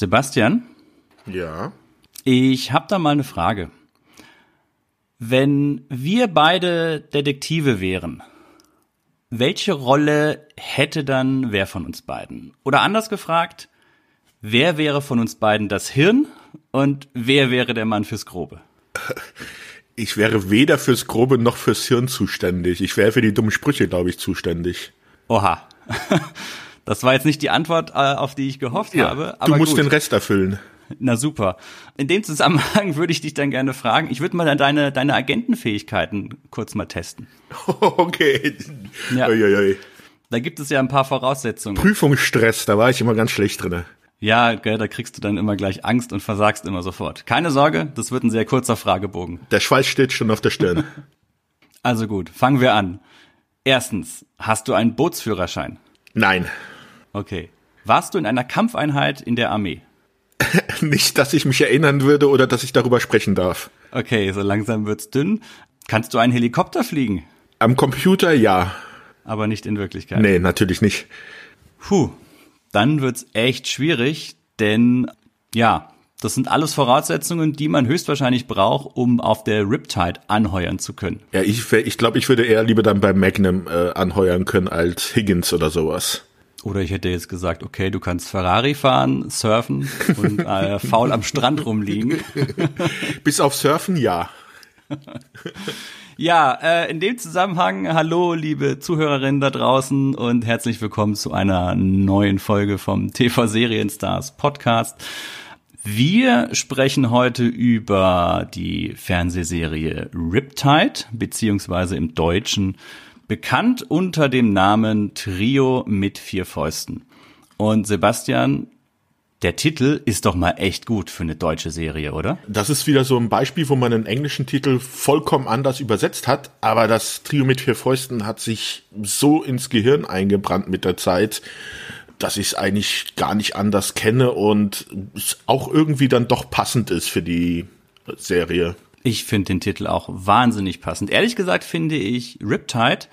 Sebastian, Ja. ich habe da mal eine Frage. Wenn wir beide Detektive wären, welche Rolle hätte dann wer von uns beiden? Oder anders gefragt, wer wäre von uns beiden das Hirn und wer wäre der Mann fürs Grobe? Ich wäre weder fürs Grobe noch fürs Hirn zuständig. Ich wäre für die dummen Sprüche, glaube ich, zuständig. Oha. Das war jetzt nicht die Antwort, äh, auf die ich gehofft habe. Aber du musst gut. den Rest erfüllen. Na super. In dem Zusammenhang würde ich dich dann gerne fragen. Ich würde mal deine, deine Agentenfähigkeiten kurz mal testen. okay. Ja. Uiuiui. Da gibt es ja ein paar Voraussetzungen. Prüfungsstress, da war ich immer ganz schlecht drinne. Ja, gell, da kriegst du dann immer gleich Angst und versagst immer sofort. Keine Sorge, das wird ein sehr kurzer Fragebogen. Der Schweiß steht schon auf der Stirn. Also gut, fangen wir an. Erstens, hast du einen Bootsführerschein? Nein. Okay. Warst du in einer Kampfeinheit in der Armee? Nicht, dass ich mich erinnern würde oder dass ich darüber sprechen darf. Okay, so langsam wird's dünn. Kannst du einen Helikopter fliegen? Am Computer ja. Aber nicht in Wirklichkeit. Nee, natürlich nicht. Puh, dann wird's echt schwierig, denn ja, das sind alles Voraussetzungen, die man höchstwahrscheinlich braucht, um auf der Riptide anheuern zu können. Ja, ich, ich glaube, ich würde eher lieber dann bei Magnum äh, anheuern können als Higgins oder sowas. Oder ich hätte jetzt gesagt, okay, du kannst Ferrari fahren, surfen und äh, faul am Strand rumliegen. Bis auf Surfen, ja. Ja, äh, in dem Zusammenhang, hallo liebe Zuhörerinnen da draußen und herzlich willkommen zu einer neuen Folge vom TV Serienstars Podcast. Wir sprechen heute über die Fernsehserie Riptide, beziehungsweise im Deutschen bekannt unter dem Namen Trio mit vier Fäusten. Und Sebastian, der Titel ist doch mal echt gut für eine deutsche Serie, oder? Das ist wieder so ein Beispiel, wo man einen englischen Titel vollkommen anders übersetzt hat, aber das Trio mit vier Fäusten hat sich so ins Gehirn eingebrannt mit der Zeit, dass ich es eigentlich gar nicht anders kenne und es auch irgendwie dann doch passend ist für die Serie. Ich finde den Titel auch wahnsinnig passend. Ehrlich gesagt finde ich Riptide,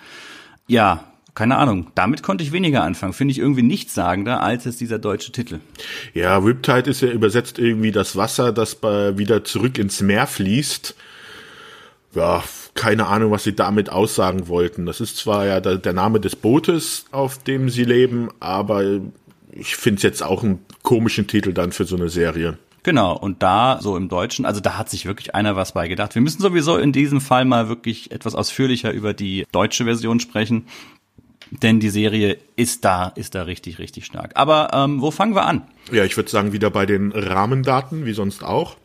ja, keine Ahnung, damit konnte ich weniger anfangen. Finde ich irgendwie nichtssagender als es dieser deutsche Titel. Ja, Riptide ist ja übersetzt irgendwie das Wasser, das wieder zurück ins Meer fließt. Ja, keine Ahnung, was sie damit aussagen wollten. Das ist zwar ja der Name des Bootes, auf dem sie leben, aber ich finde es jetzt auch einen komischen Titel dann für so eine Serie. Genau, und da so im Deutschen, also da hat sich wirklich einer was bei gedacht. Wir müssen sowieso in diesem Fall mal wirklich etwas ausführlicher über die deutsche Version sprechen, denn die Serie ist da, ist da richtig, richtig stark. Aber ähm, wo fangen wir an? Ja, ich würde sagen, wieder bei den Rahmendaten, wie sonst auch.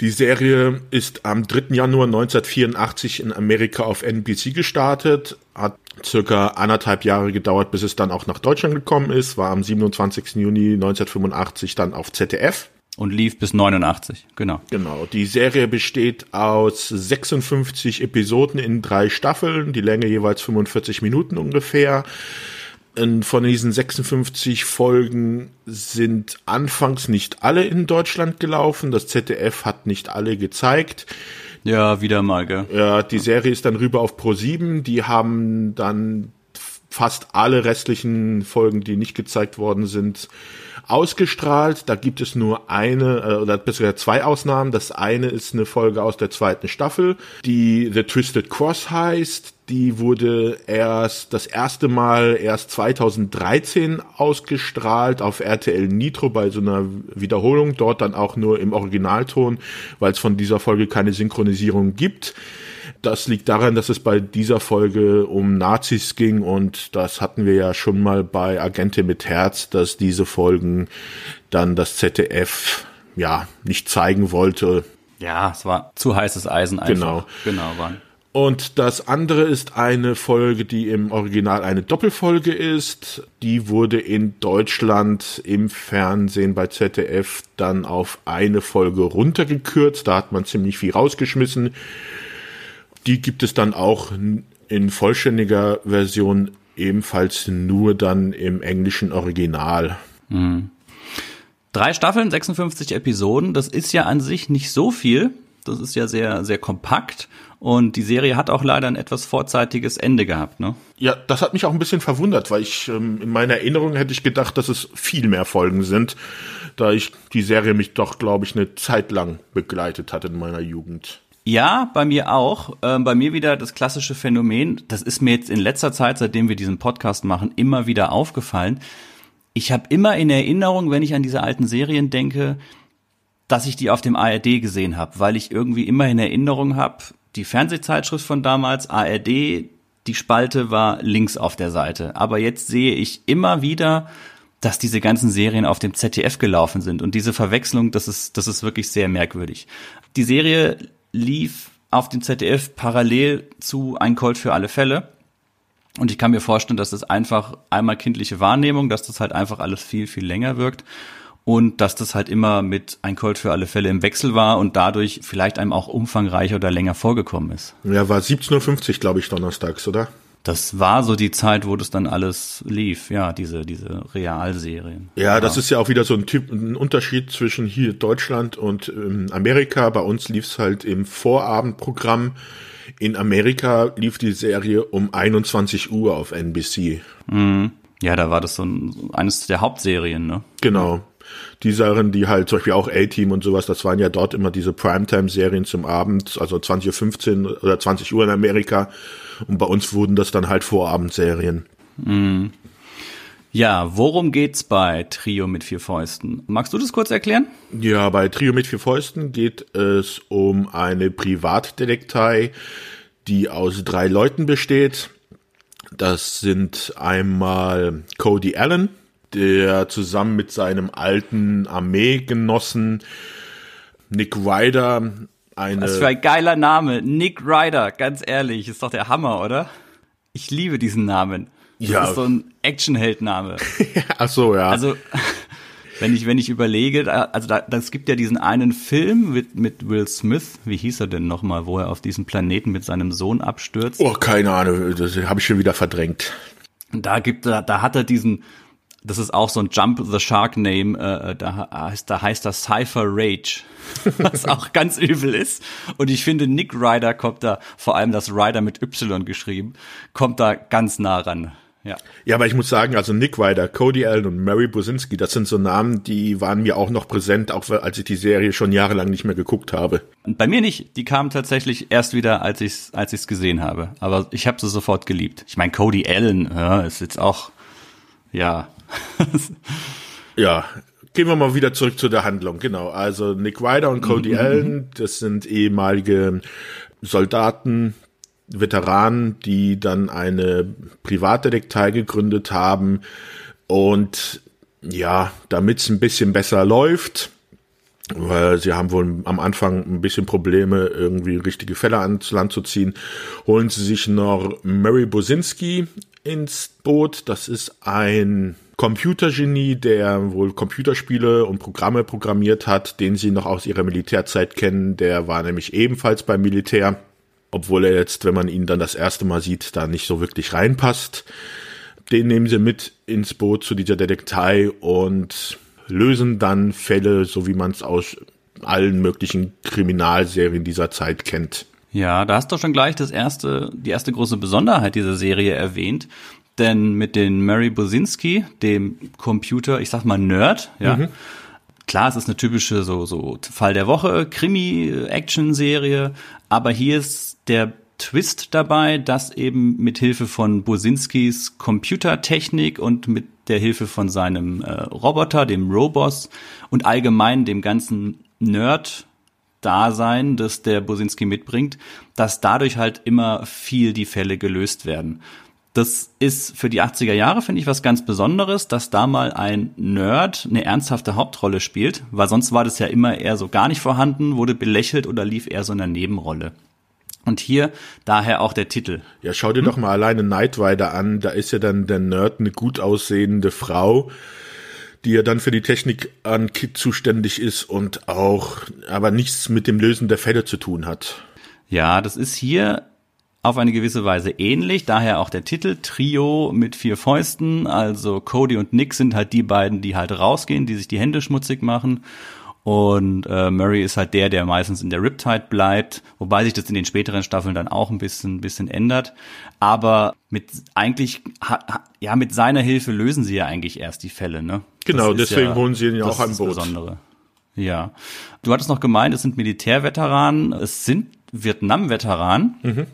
Die Serie ist am 3. Januar 1984 in Amerika auf NBC gestartet, hat circa anderthalb Jahre gedauert, bis es dann auch nach Deutschland gekommen ist, war am 27. Juni 1985 dann auf ZDF. Und lief bis 89, genau. Genau, die Serie besteht aus 56 Episoden in drei Staffeln, die Länge jeweils 45 Minuten ungefähr. Von diesen 56 Folgen sind anfangs nicht alle in Deutschland gelaufen. Das ZDF hat nicht alle gezeigt. Ja, wieder mal, gell? Ja, die Serie ist dann rüber auf Pro7. Die haben dann fast alle restlichen Folgen, die nicht gezeigt worden sind, ausgestrahlt. Da gibt es nur eine äh, oder besser gesagt zwei Ausnahmen. Das eine ist eine Folge aus der zweiten Staffel, die The Twisted Cross heißt. Die wurde erst das erste Mal erst 2013 ausgestrahlt auf RTL Nitro bei so einer Wiederholung. Dort dann auch nur im Originalton, weil es von dieser Folge keine Synchronisierung gibt. Das liegt daran, dass es bei dieser Folge um Nazis ging und das hatten wir ja schon mal bei Agente mit Herz, dass diese Folgen dann das ZDF ja nicht zeigen wollte. Ja, es war zu heißes Eisen einfach. Genau. Genau, waren. Und das andere ist eine Folge, die im Original eine Doppelfolge ist. Die wurde in Deutschland im Fernsehen bei ZDF dann auf eine Folge runtergekürzt. Da hat man ziemlich viel rausgeschmissen. Die gibt es dann auch in vollständiger Version ebenfalls nur dann im englischen Original. Drei Staffeln, 56 Episoden, das ist ja an sich nicht so viel. Das ist ja sehr, sehr kompakt. Und die Serie hat auch leider ein etwas vorzeitiges Ende gehabt, ne? Ja, das hat mich auch ein bisschen verwundert, weil ich ähm, in meiner Erinnerung hätte ich gedacht, dass es viel mehr Folgen sind, da ich die Serie mich doch, glaube ich, eine Zeit lang begleitet hat in meiner Jugend. Ja, bei mir auch. Ähm, bei mir wieder das klassische Phänomen. Das ist mir jetzt in letzter Zeit, seitdem wir diesen Podcast machen, immer wieder aufgefallen. Ich habe immer in Erinnerung, wenn ich an diese alten Serien denke, dass ich die auf dem ARD gesehen habe, weil ich irgendwie immer in Erinnerung habe, die Fernsehzeitschrift von damals, ARD, die Spalte war links auf der Seite. Aber jetzt sehe ich immer wieder, dass diese ganzen Serien auf dem ZDF gelaufen sind. Und diese Verwechslung, das ist, das ist wirklich sehr merkwürdig. Die Serie lief auf dem ZDF parallel zu Ein Colt für alle Fälle. Und ich kann mir vorstellen, dass das einfach einmal kindliche Wahrnehmung, dass das halt einfach alles viel, viel länger wirkt und dass das halt immer mit ein Colt für alle Fälle im Wechsel war und dadurch vielleicht einem auch umfangreicher oder länger vorgekommen ist. Ja, war 17.50 Uhr, glaube ich, donnerstags, oder? Das war so die Zeit, wo das dann alles lief, ja, diese, diese Realserien. Ja, das ist ja auch wieder so ein Typ, ein Unterschied zwischen hier Deutschland und ähm, Amerika. Bei uns lief es halt im Vorabendprogramm. In Amerika lief die Serie um 21 Uhr auf NBC. Mhm. Ja, da war das so ein, eines der Hauptserien, ne? Genau die Sachen, die halt zum Beispiel auch A-Team und sowas, das waren ja dort immer diese Primetime-Serien zum Abend, also 20.15 Uhr oder 20 Uhr in Amerika. Und bei uns wurden das dann halt Vorabendserien. Mhm. Ja, worum geht's bei Trio mit vier Fäusten? Magst du das kurz erklären? Ja, bei Trio mit vier Fäusten geht es um eine Privatdetektei, die aus drei Leuten besteht. Das sind einmal Cody Allen, der zusammen mit seinem alten Armeegenossen Nick Ryder eine. Was für ein geiler Name. Nick Ryder, ganz ehrlich, ist doch der Hammer, oder? Ich liebe diesen Namen. Das ja. ist so ein Actionheldname. Ach so, ja. Also, wenn ich, wenn ich überlege, also da, das gibt ja diesen einen Film mit, mit Will Smith, wie hieß er denn nochmal, wo er auf diesem Planeten mit seinem Sohn abstürzt? Oh, keine Ahnung, das habe ich schon wieder verdrängt. Da gibt, da, da hat er diesen, das ist auch so ein Jump the Shark Name, äh, da, heißt, da heißt das Cypher Rage, was auch ganz übel ist. Und ich finde, Nick Ryder kommt da, vor allem das Ryder mit Y geschrieben, kommt da ganz nah ran. Ja. ja, aber ich muss sagen, also Nick Ryder, Cody Allen und Mary Bosinski, das sind so Namen, die waren mir auch noch präsent, auch als ich die Serie schon jahrelang nicht mehr geguckt habe. Bei mir nicht. Die kamen tatsächlich erst wieder, als ich es als ich's gesehen habe. Aber ich habe sie sofort geliebt. Ich meine, Cody Allen ja, ist jetzt auch, ja, ja, gehen wir mal wieder zurück zu der Handlung. Genau, also Nick Ryder und Cody mhm. Allen, das sind ehemalige Soldaten, Veteranen, die dann eine Privatdetektei gegründet haben und ja, damit es ein bisschen besser läuft, weil sie haben wohl am Anfang ein bisschen Probleme, irgendwie richtige Fälle ans Land zu ziehen, holen sie sich noch Mary Bosinski ins Boot. Das ist ein Computergenie, der wohl Computerspiele und Programme programmiert hat, den sie noch aus ihrer Militärzeit kennen. Der war nämlich ebenfalls beim Militär, obwohl er jetzt, wenn man ihn dann das erste Mal sieht, da nicht so wirklich reinpasst. Den nehmen sie mit ins Boot zu dieser Detektei und lösen dann Fälle, so wie man es aus allen möglichen Kriminalserien dieser Zeit kennt. Ja, da hast du schon gleich das erste, die erste große Besonderheit dieser Serie erwähnt. Denn mit den Mary Bosinski, dem Computer, ich sag mal Nerd, ja. Mhm. Klar, es ist eine typische so, so Fall der Woche, Krimi-Action-Serie, aber hier ist der Twist dabei, dass eben mit Hilfe von Bosinskis Computertechnik und mit der Hilfe von seinem äh, Roboter, dem Robos und allgemein dem ganzen Nerd Dasein, das der Bosinski mitbringt, dass dadurch halt immer viel die Fälle gelöst werden das ist für die 80er Jahre, finde ich, was ganz Besonderes, dass da mal ein Nerd eine ernsthafte Hauptrolle spielt, weil sonst war das ja immer eher so gar nicht vorhanden, wurde belächelt oder lief eher so in der Nebenrolle. Und hier daher auch der Titel. Ja, schau dir hm? doch mal alleine Night Rider an, da ist ja dann der Nerd eine gut aussehende Frau, die ja dann für die Technik an Kit zuständig ist und auch aber nichts mit dem Lösen der Fälle zu tun hat. Ja, das ist hier auf eine gewisse Weise ähnlich, daher auch der Titel Trio mit vier Fäusten. Also Cody und Nick sind halt die beiden, die halt rausgehen, die sich die Hände schmutzig machen. Und äh, Murray ist halt der, der meistens in der Riptide bleibt, wobei sich das in den späteren Staffeln dann auch ein bisschen, bisschen ändert. Aber mit eigentlich, ha, ja, mit seiner Hilfe lösen sie ja eigentlich erst die Fälle, ne? Genau, deswegen ja, holen sie ihn ja auch an Boot. Besondere. Ja. Du hattest noch gemeint, es sind Militärveteranen, es sind Vietnam-Veteranen. Mhm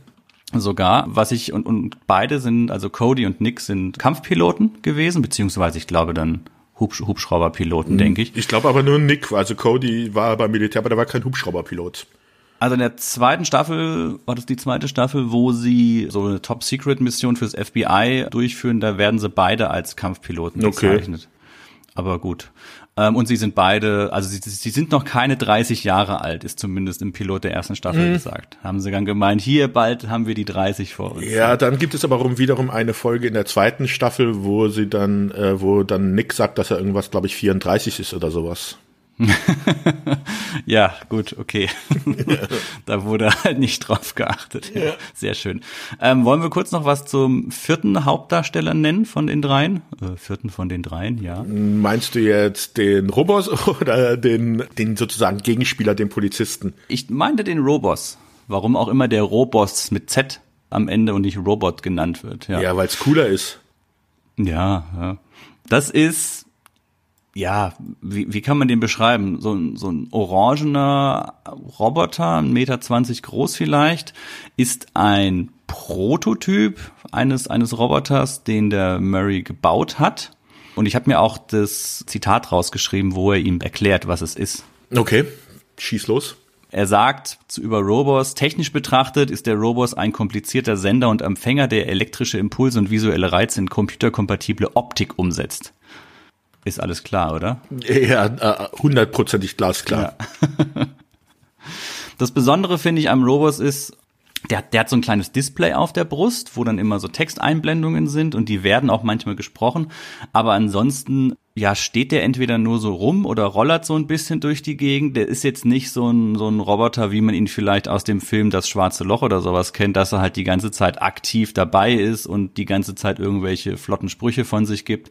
sogar, was ich und, und beide sind, also Cody und Nick sind Kampfpiloten gewesen, beziehungsweise ich glaube dann Hubsch Hubschrauberpiloten, denke ich. Ich glaube aber nur Nick, also Cody war beim Militär, aber der war kein Hubschrauberpilot. Also in der zweiten Staffel, war das die zweite Staffel, wo sie so eine Top-Secret-Mission fürs FBI durchführen, da werden sie beide als Kampfpiloten bezeichnet. Okay. Aber gut. Ähm, und sie sind beide, also sie, sie sind noch keine 30 Jahre alt, ist zumindest im Pilot der ersten Staffel mhm. gesagt. Haben sie dann gemeint, hier bald haben wir die 30 vor uns. Ja, dann gibt es aber wiederum eine Folge in der zweiten Staffel, wo sie dann, äh, wo dann Nick sagt, dass er irgendwas, glaube ich, 34 ist oder sowas. ja, gut, okay. da wurde halt nicht drauf geachtet. Ja. Sehr schön. Ähm, wollen wir kurz noch was zum vierten Hauptdarsteller nennen von den dreien? Äh, vierten von den dreien, ja. Meinst du jetzt den Robos oder den, den sozusagen Gegenspieler, den Polizisten? Ich meinte den Robos. Warum auch immer der Robos mit Z am Ende und nicht Robot genannt wird. Ja, ja weil es cooler ist. Ja, ja. Das ist ja, wie, wie kann man den beschreiben? So, ein so ein orangener Roboter, 1,20 Meter zwanzig groß vielleicht, ist ein Prototyp eines, eines Roboters, den der Murray gebaut hat. Und ich habe mir auch das Zitat rausgeschrieben, wo er ihm erklärt, was es ist. Okay, schieß los. Er sagt zu über Robos, technisch betrachtet ist der Robos ein komplizierter Sender und Empfänger, der elektrische Impulse und visuelle Reize in computerkompatible Optik umsetzt. Ist alles klar, oder? Ja, äh, hundertprozentig glasklar. Ja. Das Besondere finde ich am Robos ist, der, der hat so ein kleines Display auf der Brust, wo dann immer so Texteinblendungen sind und die werden auch manchmal gesprochen. Aber ansonsten, ja, steht der entweder nur so rum oder rollert so ein bisschen durch die Gegend. Der ist jetzt nicht so ein, so ein Roboter, wie man ihn vielleicht aus dem Film Das Schwarze Loch oder sowas kennt, dass er halt die ganze Zeit aktiv dabei ist und die ganze Zeit irgendwelche flotten Sprüche von sich gibt,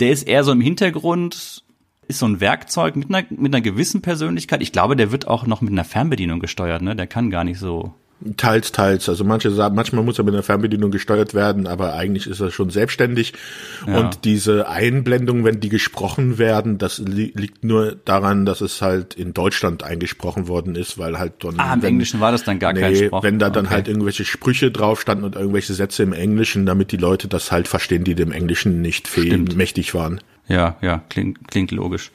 der ist eher so im Hintergrund, ist so ein Werkzeug mit einer, mit einer gewissen Persönlichkeit. Ich glaube, der wird auch noch mit einer Fernbedienung gesteuert, ne? Der kann gar nicht so Teils, teils. Also manche sagen, manchmal muss er mit einer Fernbedienung gesteuert werden, aber eigentlich ist er schon selbstständig. Ja. Und diese Einblendungen, wenn die gesprochen werden, das li liegt nur daran, dass es halt in Deutschland eingesprochen worden ist, weil halt dann. Ah, im wenn, Englischen war das dann gar nee, kein Spruch. Wenn da dann okay. halt irgendwelche Sprüche drauf standen und irgendwelche Sätze im Englischen, damit die Leute das halt verstehen, die dem Englischen nicht mächtig waren. Ja, ja, klingt, klingt logisch.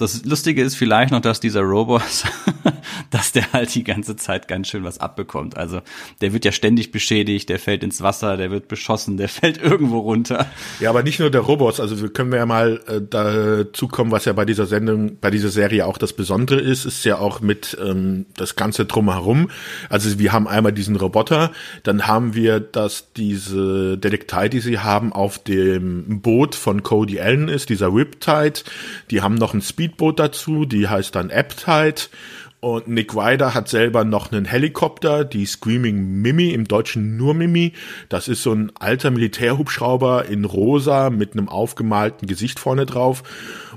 Das Lustige ist vielleicht noch, dass dieser Robot, dass der halt die ganze Zeit ganz schön was abbekommt. Also der wird ja ständig beschädigt, der fällt ins Wasser, der wird beschossen, der fällt irgendwo runter. Ja, aber nicht nur der Robot. Also wir können ja mal äh, dazu kommen, was ja bei dieser Sendung, bei dieser Serie auch das Besondere ist, ist ja auch mit ähm, das Ganze drumherum. Also wir haben einmal diesen Roboter, dann haben wir, dass diese Detektei, die sie haben, auf dem Boot von Cody Allen ist, dieser Riptide. Die haben noch einen Speed Speedboot dazu, die heißt dann Aptide. Und Nick Ryder hat selber noch einen Helikopter, die Screaming Mimi, im Deutschen nur Mimi. Das ist so ein alter Militärhubschrauber in rosa mit einem aufgemalten Gesicht vorne drauf.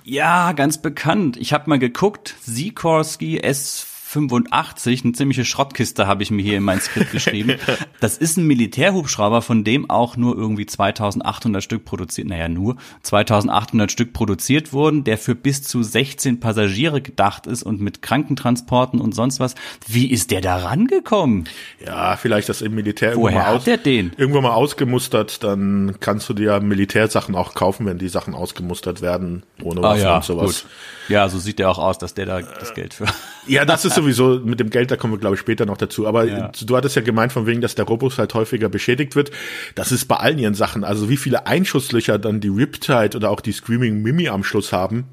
Ja, ganz bekannt. Ich habe mal geguckt, Sikorsky S 85, eine ziemliche Schrottkiste habe ich mir hier in mein Skript geschrieben. Das ist ein Militärhubschrauber, von dem auch nur irgendwie 2800 Stück produziert, naja nur 2800 Stück produziert wurden, der für bis zu 16 Passagiere gedacht ist und mit Krankentransporten und sonst was. Wie ist der da rangekommen? Ja, vielleicht das im Militär Woher irgendwann mal, aus, der den? irgendwann mal ausgemustert, dann kannst du dir Militärsachen auch kaufen, wenn die Sachen ausgemustert werden, ohne ah, ja, und sowas. Gut. Ja, so sieht der auch aus, dass der da das Geld für. Ja, das ist sowieso mit dem Geld, da kommen wir glaube ich später noch dazu. Aber ja. du hattest ja gemeint von wegen, dass der Robus halt häufiger beschädigt wird. Das ist bei allen ihren Sachen. Also wie viele Einschusslöcher dann die Riptide oder auch die Screaming Mimi am Schluss haben.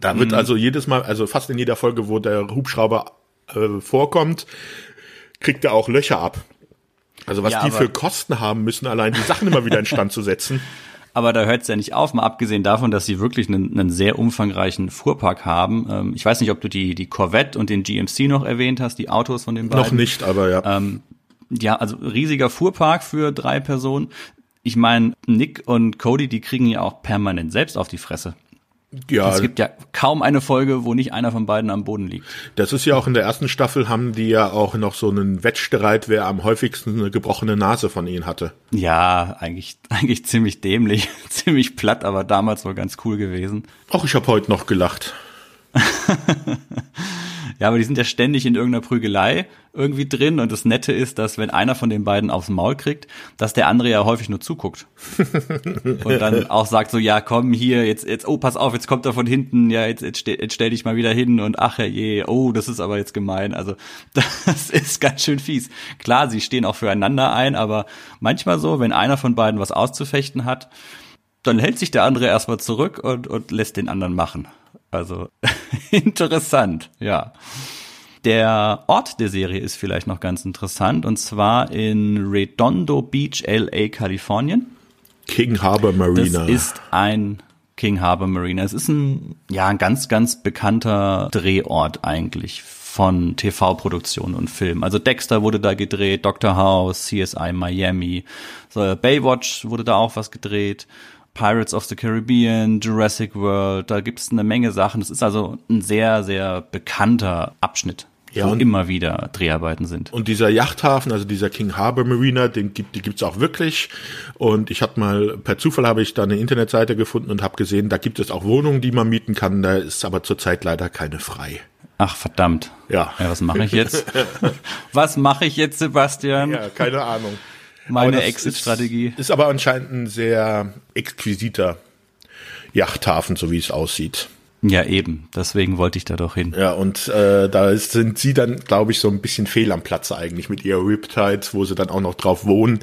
Da wird mhm. also jedes Mal, also fast in jeder Folge, wo der Hubschrauber äh, vorkommt, kriegt er auch Löcher ab. Also was ja, die für Kosten haben müssen, allein die Sachen immer wieder in Stand zu setzen. Aber da hört es ja nicht auf, mal abgesehen davon, dass sie wirklich einen, einen sehr umfangreichen Fuhrpark haben. Ähm, ich weiß nicht, ob du die, die Corvette und den GMC noch erwähnt hast, die Autos von den beiden. Noch nicht, aber ja. Ähm, ja, also riesiger Fuhrpark für drei Personen. Ich meine, Nick und Cody, die kriegen ja auch permanent selbst auf die Fresse. Ja. Es gibt ja kaum eine Folge, wo nicht einer von beiden am Boden liegt. Das ist ja auch in der ersten Staffel haben die ja auch noch so einen Wettstreit, wer am häufigsten eine gebrochene Nase von ihnen hatte. Ja, eigentlich, eigentlich ziemlich dämlich, ziemlich platt, aber damals wohl ganz cool gewesen. Auch ich habe heute noch gelacht. Ja, aber die sind ja ständig in irgendeiner Prügelei irgendwie drin und das Nette ist, dass wenn einer von den beiden aufs Maul kriegt, dass der andere ja häufig nur zuguckt. und dann auch sagt so, ja, komm hier, jetzt, jetzt, oh, pass auf, jetzt kommt er von hinten, ja, jetzt, jetzt, stell, jetzt stell dich mal wieder hin und ach je, oh, das ist aber jetzt gemein. Also das ist ganz schön fies. Klar, sie stehen auch füreinander ein, aber manchmal so, wenn einer von beiden was auszufechten hat, dann hält sich der andere erstmal zurück und, und lässt den anderen machen. Also interessant, ja. Der Ort der Serie ist vielleicht noch ganz interessant und zwar in Redondo Beach, LA, Kalifornien. King Harbor Marina. Das ist ein King Harbor Marina. Es ist ein, ja, ein ganz, ganz bekannter Drehort eigentlich von TV-Produktionen und Filmen. Also Dexter wurde da gedreht, Doctor House, CSI Miami, so Baywatch wurde da auch was gedreht. Pirates of the Caribbean, Jurassic World, da gibt es eine Menge Sachen. Das ist also ein sehr, sehr bekannter Abschnitt. Ja, wo immer wieder Dreharbeiten sind. Und dieser Yachthafen, also dieser King Harbor Marina, den gibt, die gibt's auch wirklich. Und ich habe mal, per Zufall habe ich da eine Internetseite gefunden und habe gesehen, da gibt es auch Wohnungen, die man mieten kann. Da ist aber zurzeit leider keine frei. Ach verdammt. Ja. ja was mache ich jetzt? was mache ich jetzt, Sebastian? Ja, keine Ahnung. Meine Exit-Strategie. Ist, ist aber anscheinend ein sehr exquisiter Yachthafen, so wie es aussieht. Ja, eben. Deswegen wollte ich da doch hin. Ja, und äh, da ist, sind sie dann, glaube ich, so ein bisschen fehl am Platz eigentlich mit ihrer Riptide, wo sie dann auch noch drauf wohnen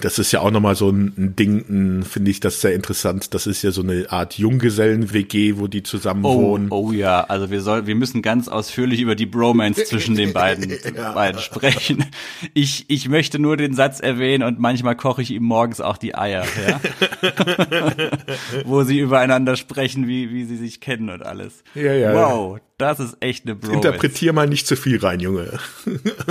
das ist ja auch nochmal so ein, Ding, finde ich das sehr interessant. Das ist ja so eine Art Junggesellen-WG, wo die zusammen oh, wohnen. Oh ja, also wir soll, wir müssen ganz ausführlich über die Bromance zwischen den beiden, ja. beiden sprechen. Ich, ich möchte nur den Satz erwähnen und manchmal koche ich ihm morgens auch die Eier, ja? wo sie übereinander sprechen, wie, wie sie sich kennen und alles. Ja, ja. Wow, das ist echt eine Bromance. Interpretier mal nicht zu viel rein, Junge.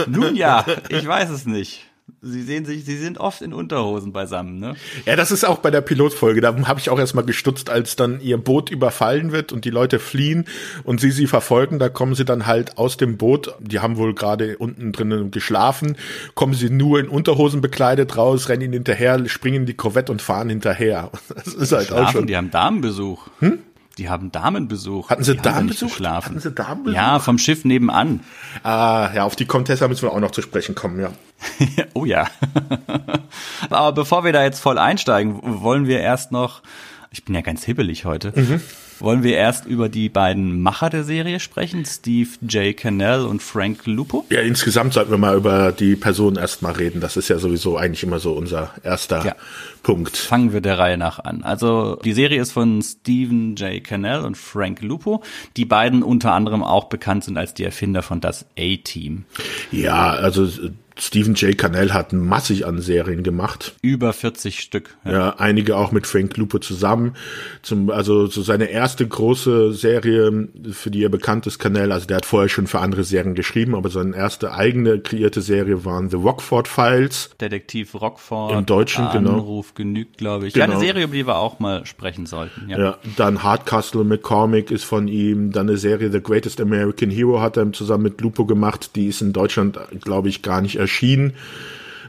Nun ja, ich weiß es nicht. Sie sehen sich, sie sind oft in Unterhosen beisammen, ne? Ja, das ist auch bei der Pilotfolge. Da habe ich auch erstmal gestutzt, als dann ihr Boot überfallen wird und die Leute fliehen und sie sie verfolgen. Da kommen sie dann halt aus dem Boot. Die haben wohl gerade unten drinnen geschlafen. Kommen sie nur in Unterhosen bekleidet raus, rennen ihnen hinterher, springen in die Korvette und fahren hinterher. Das ist halt Schlafen, auch schon. Die haben Damenbesuch. Hm? Die haben Damenbesuch. Hatten sie Damenbesuch? Hatten sie Damenbesuch? Ja, vom Schiff nebenan. Ah, ja, auf die Contessa müssen wir auch noch zu sprechen kommen, ja. oh ja. Aber bevor wir da jetzt voll einsteigen, wollen wir erst noch, ich bin ja ganz hibbelig heute, mhm. Wollen wir erst über die beiden Macher der Serie sprechen, Steve J. Cannell und Frank Lupo? Ja, insgesamt sollten wir mal über die Personen erstmal reden. Das ist ja sowieso eigentlich immer so unser erster ja. Punkt. Fangen wir der Reihe nach an. Also die Serie ist von Stephen J. Cannell und Frank Lupo, die beiden unter anderem auch bekannt sind als die Erfinder von das A-Team. Ja, also Stephen J. Cannell hat massig an Serien gemacht. Über 40 Stück. Ja, ja einige auch mit Frank Lupo zusammen. Zum, also so seine erste große Serie, für die er bekannt ist, Cannell, also der hat vorher schon für andere Serien geschrieben, aber seine erste eigene kreierte Serie waren The Rockford Files. Detektiv Rockford. Im Deutschen, Anruf genau. Anruf genügt, glaube ich. Genau. Ja, eine Serie, über die wir auch mal sprechen sollten. Ja, ja dann Hardcastle McCormick ist von ihm, dann eine Serie The Greatest American Hero hat er zusammen mit Lupo gemacht, die ist in Deutschland, glaube ich, gar nicht erschienen.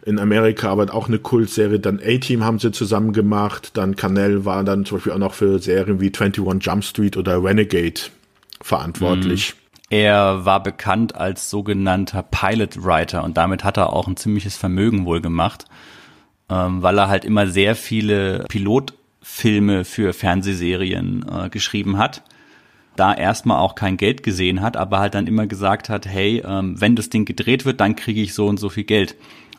In Amerika aber auch eine Kultserie. Dann A-Team haben sie zusammen gemacht. Dann Canell war dann zum Beispiel auch noch für Serien wie 21 Jump Street oder Renegade verantwortlich. Mhm. Er war bekannt als sogenannter Pilot Writer und damit hat er auch ein ziemliches Vermögen wohl gemacht, ähm, weil er halt immer sehr viele Pilotfilme für Fernsehserien äh, geschrieben hat da erstmal auch kein Geld gesehen hat, aber halt dann immer gesagt hat, hey, ähm, wenn das Ding gedreht wird, dann kriege ich so und so viel Geld.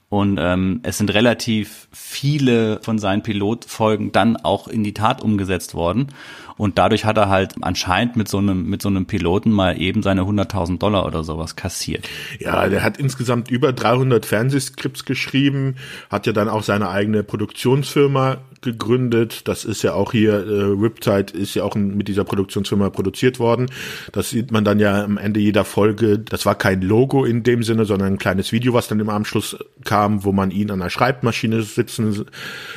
Und ähm, es sind relativ viele von seinen Pilotfolgen dann auch in die Tat umgesetzt worden. Und dadurch hat er halt anscheinend mit so einem, mit so einem Piloten mal eben seine 100.000 Dollar oder sowas kassiert. Ja, der hat insgesamt über 300 Fernsehskripts geschrieben, hat ja dann auch seine eigene Produktionsfirma gegründet. Das ist ja auch hier, äh, Riptide ist ja auch mit dieser Produktionsfirma produziert worden. Das sieht man dann ja am Ende jeder Folge. Das war kein Logo in dem Sinne, sondern ein kleines Video, was dann im Anschluss kam, wo man ihn an der Schreibmaschine sitzen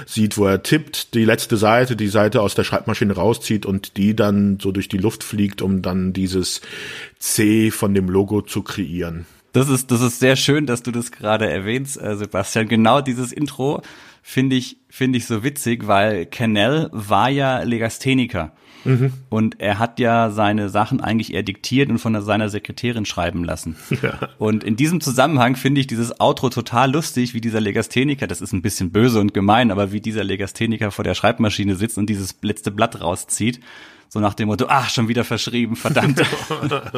sieht, wo er tippt, die letzte Seite, die Seite aus der Schreibmaschine rauszieht und die dann so durch die Luft fliegt, um dann dieses C von dem Logo zu kreieren. Das ist, das ist sehr schön, dass du das gerade erwähnst, äh, Sebastian. Genau dieses Intro finde ich, finde ich so witzig, weil Kennel war ja Legastheniker. Mhm. Und er hat ja seine Sachen eigentlich eher diktiert und von seiner Sekretärin schreiben lassen. Ja. Und in diesem Zusammenhang finde ich dieses Outro total lustig, wie dieser Legastheniker, das ist ein bisschen böse und gemein, aber wie dieser Legastheniker vor der Schreibmaschine sitzt und dieses letzte Blatt rauszieht. So nach dem Motto, ach, schon wieder verschrieben, verdammt.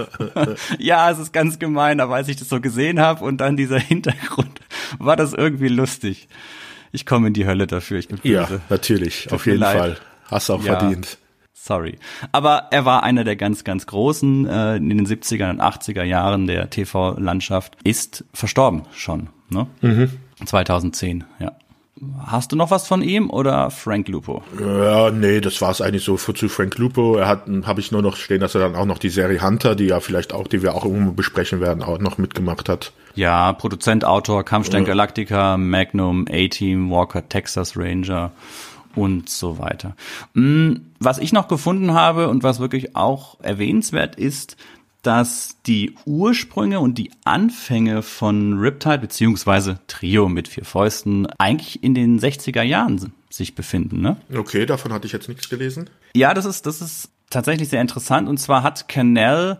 ja, es ist ganz gemein, aber als ich das so gesehen habe und dann dieser Hintergrund, war das irgendwie lustig. Ich komme in die Hölle dafür, ich bin böse. Ja, natürlich, Tut auf jeden leid. Fall. Hast auch ja. verdient. Sorry. Aber er war einer der ganz, ganz großen äh, in den 70er und 80er Jahren der TV-Landschaft. Ist verstorben schon, ne? Mhm. 2010, ja. Hast du noch was von ihm oder Frank Lupo? Ja, nee, das war es eigentlich so zu Frank Lupo. Er hat, habe ich nur noch stehen, dass er dann auch noch die Serie Hunter, die ja vielleicht auch, die wir auch irgendwo besprechen werden, auch noch mitgemacht hat. Ja, Produzent, Autor, Kampfstein Galactica, Magnum, A-Team, Walker, Texas Ranger und so weiter. Mm, was ich noch gefunden habe und was wirklich auch erwähnenswert ist, dass die Ursprünge und die Anfänge von Riptide beziehungsweise Trio mit vier Fäusten eigentlich in den 60er Jahren sich befinden, ne? Okay, davon hatte ich jetzt nichts gelesen. Ja, das ist, das ist tatsächlich sehr interessant. Und zwar hat Canal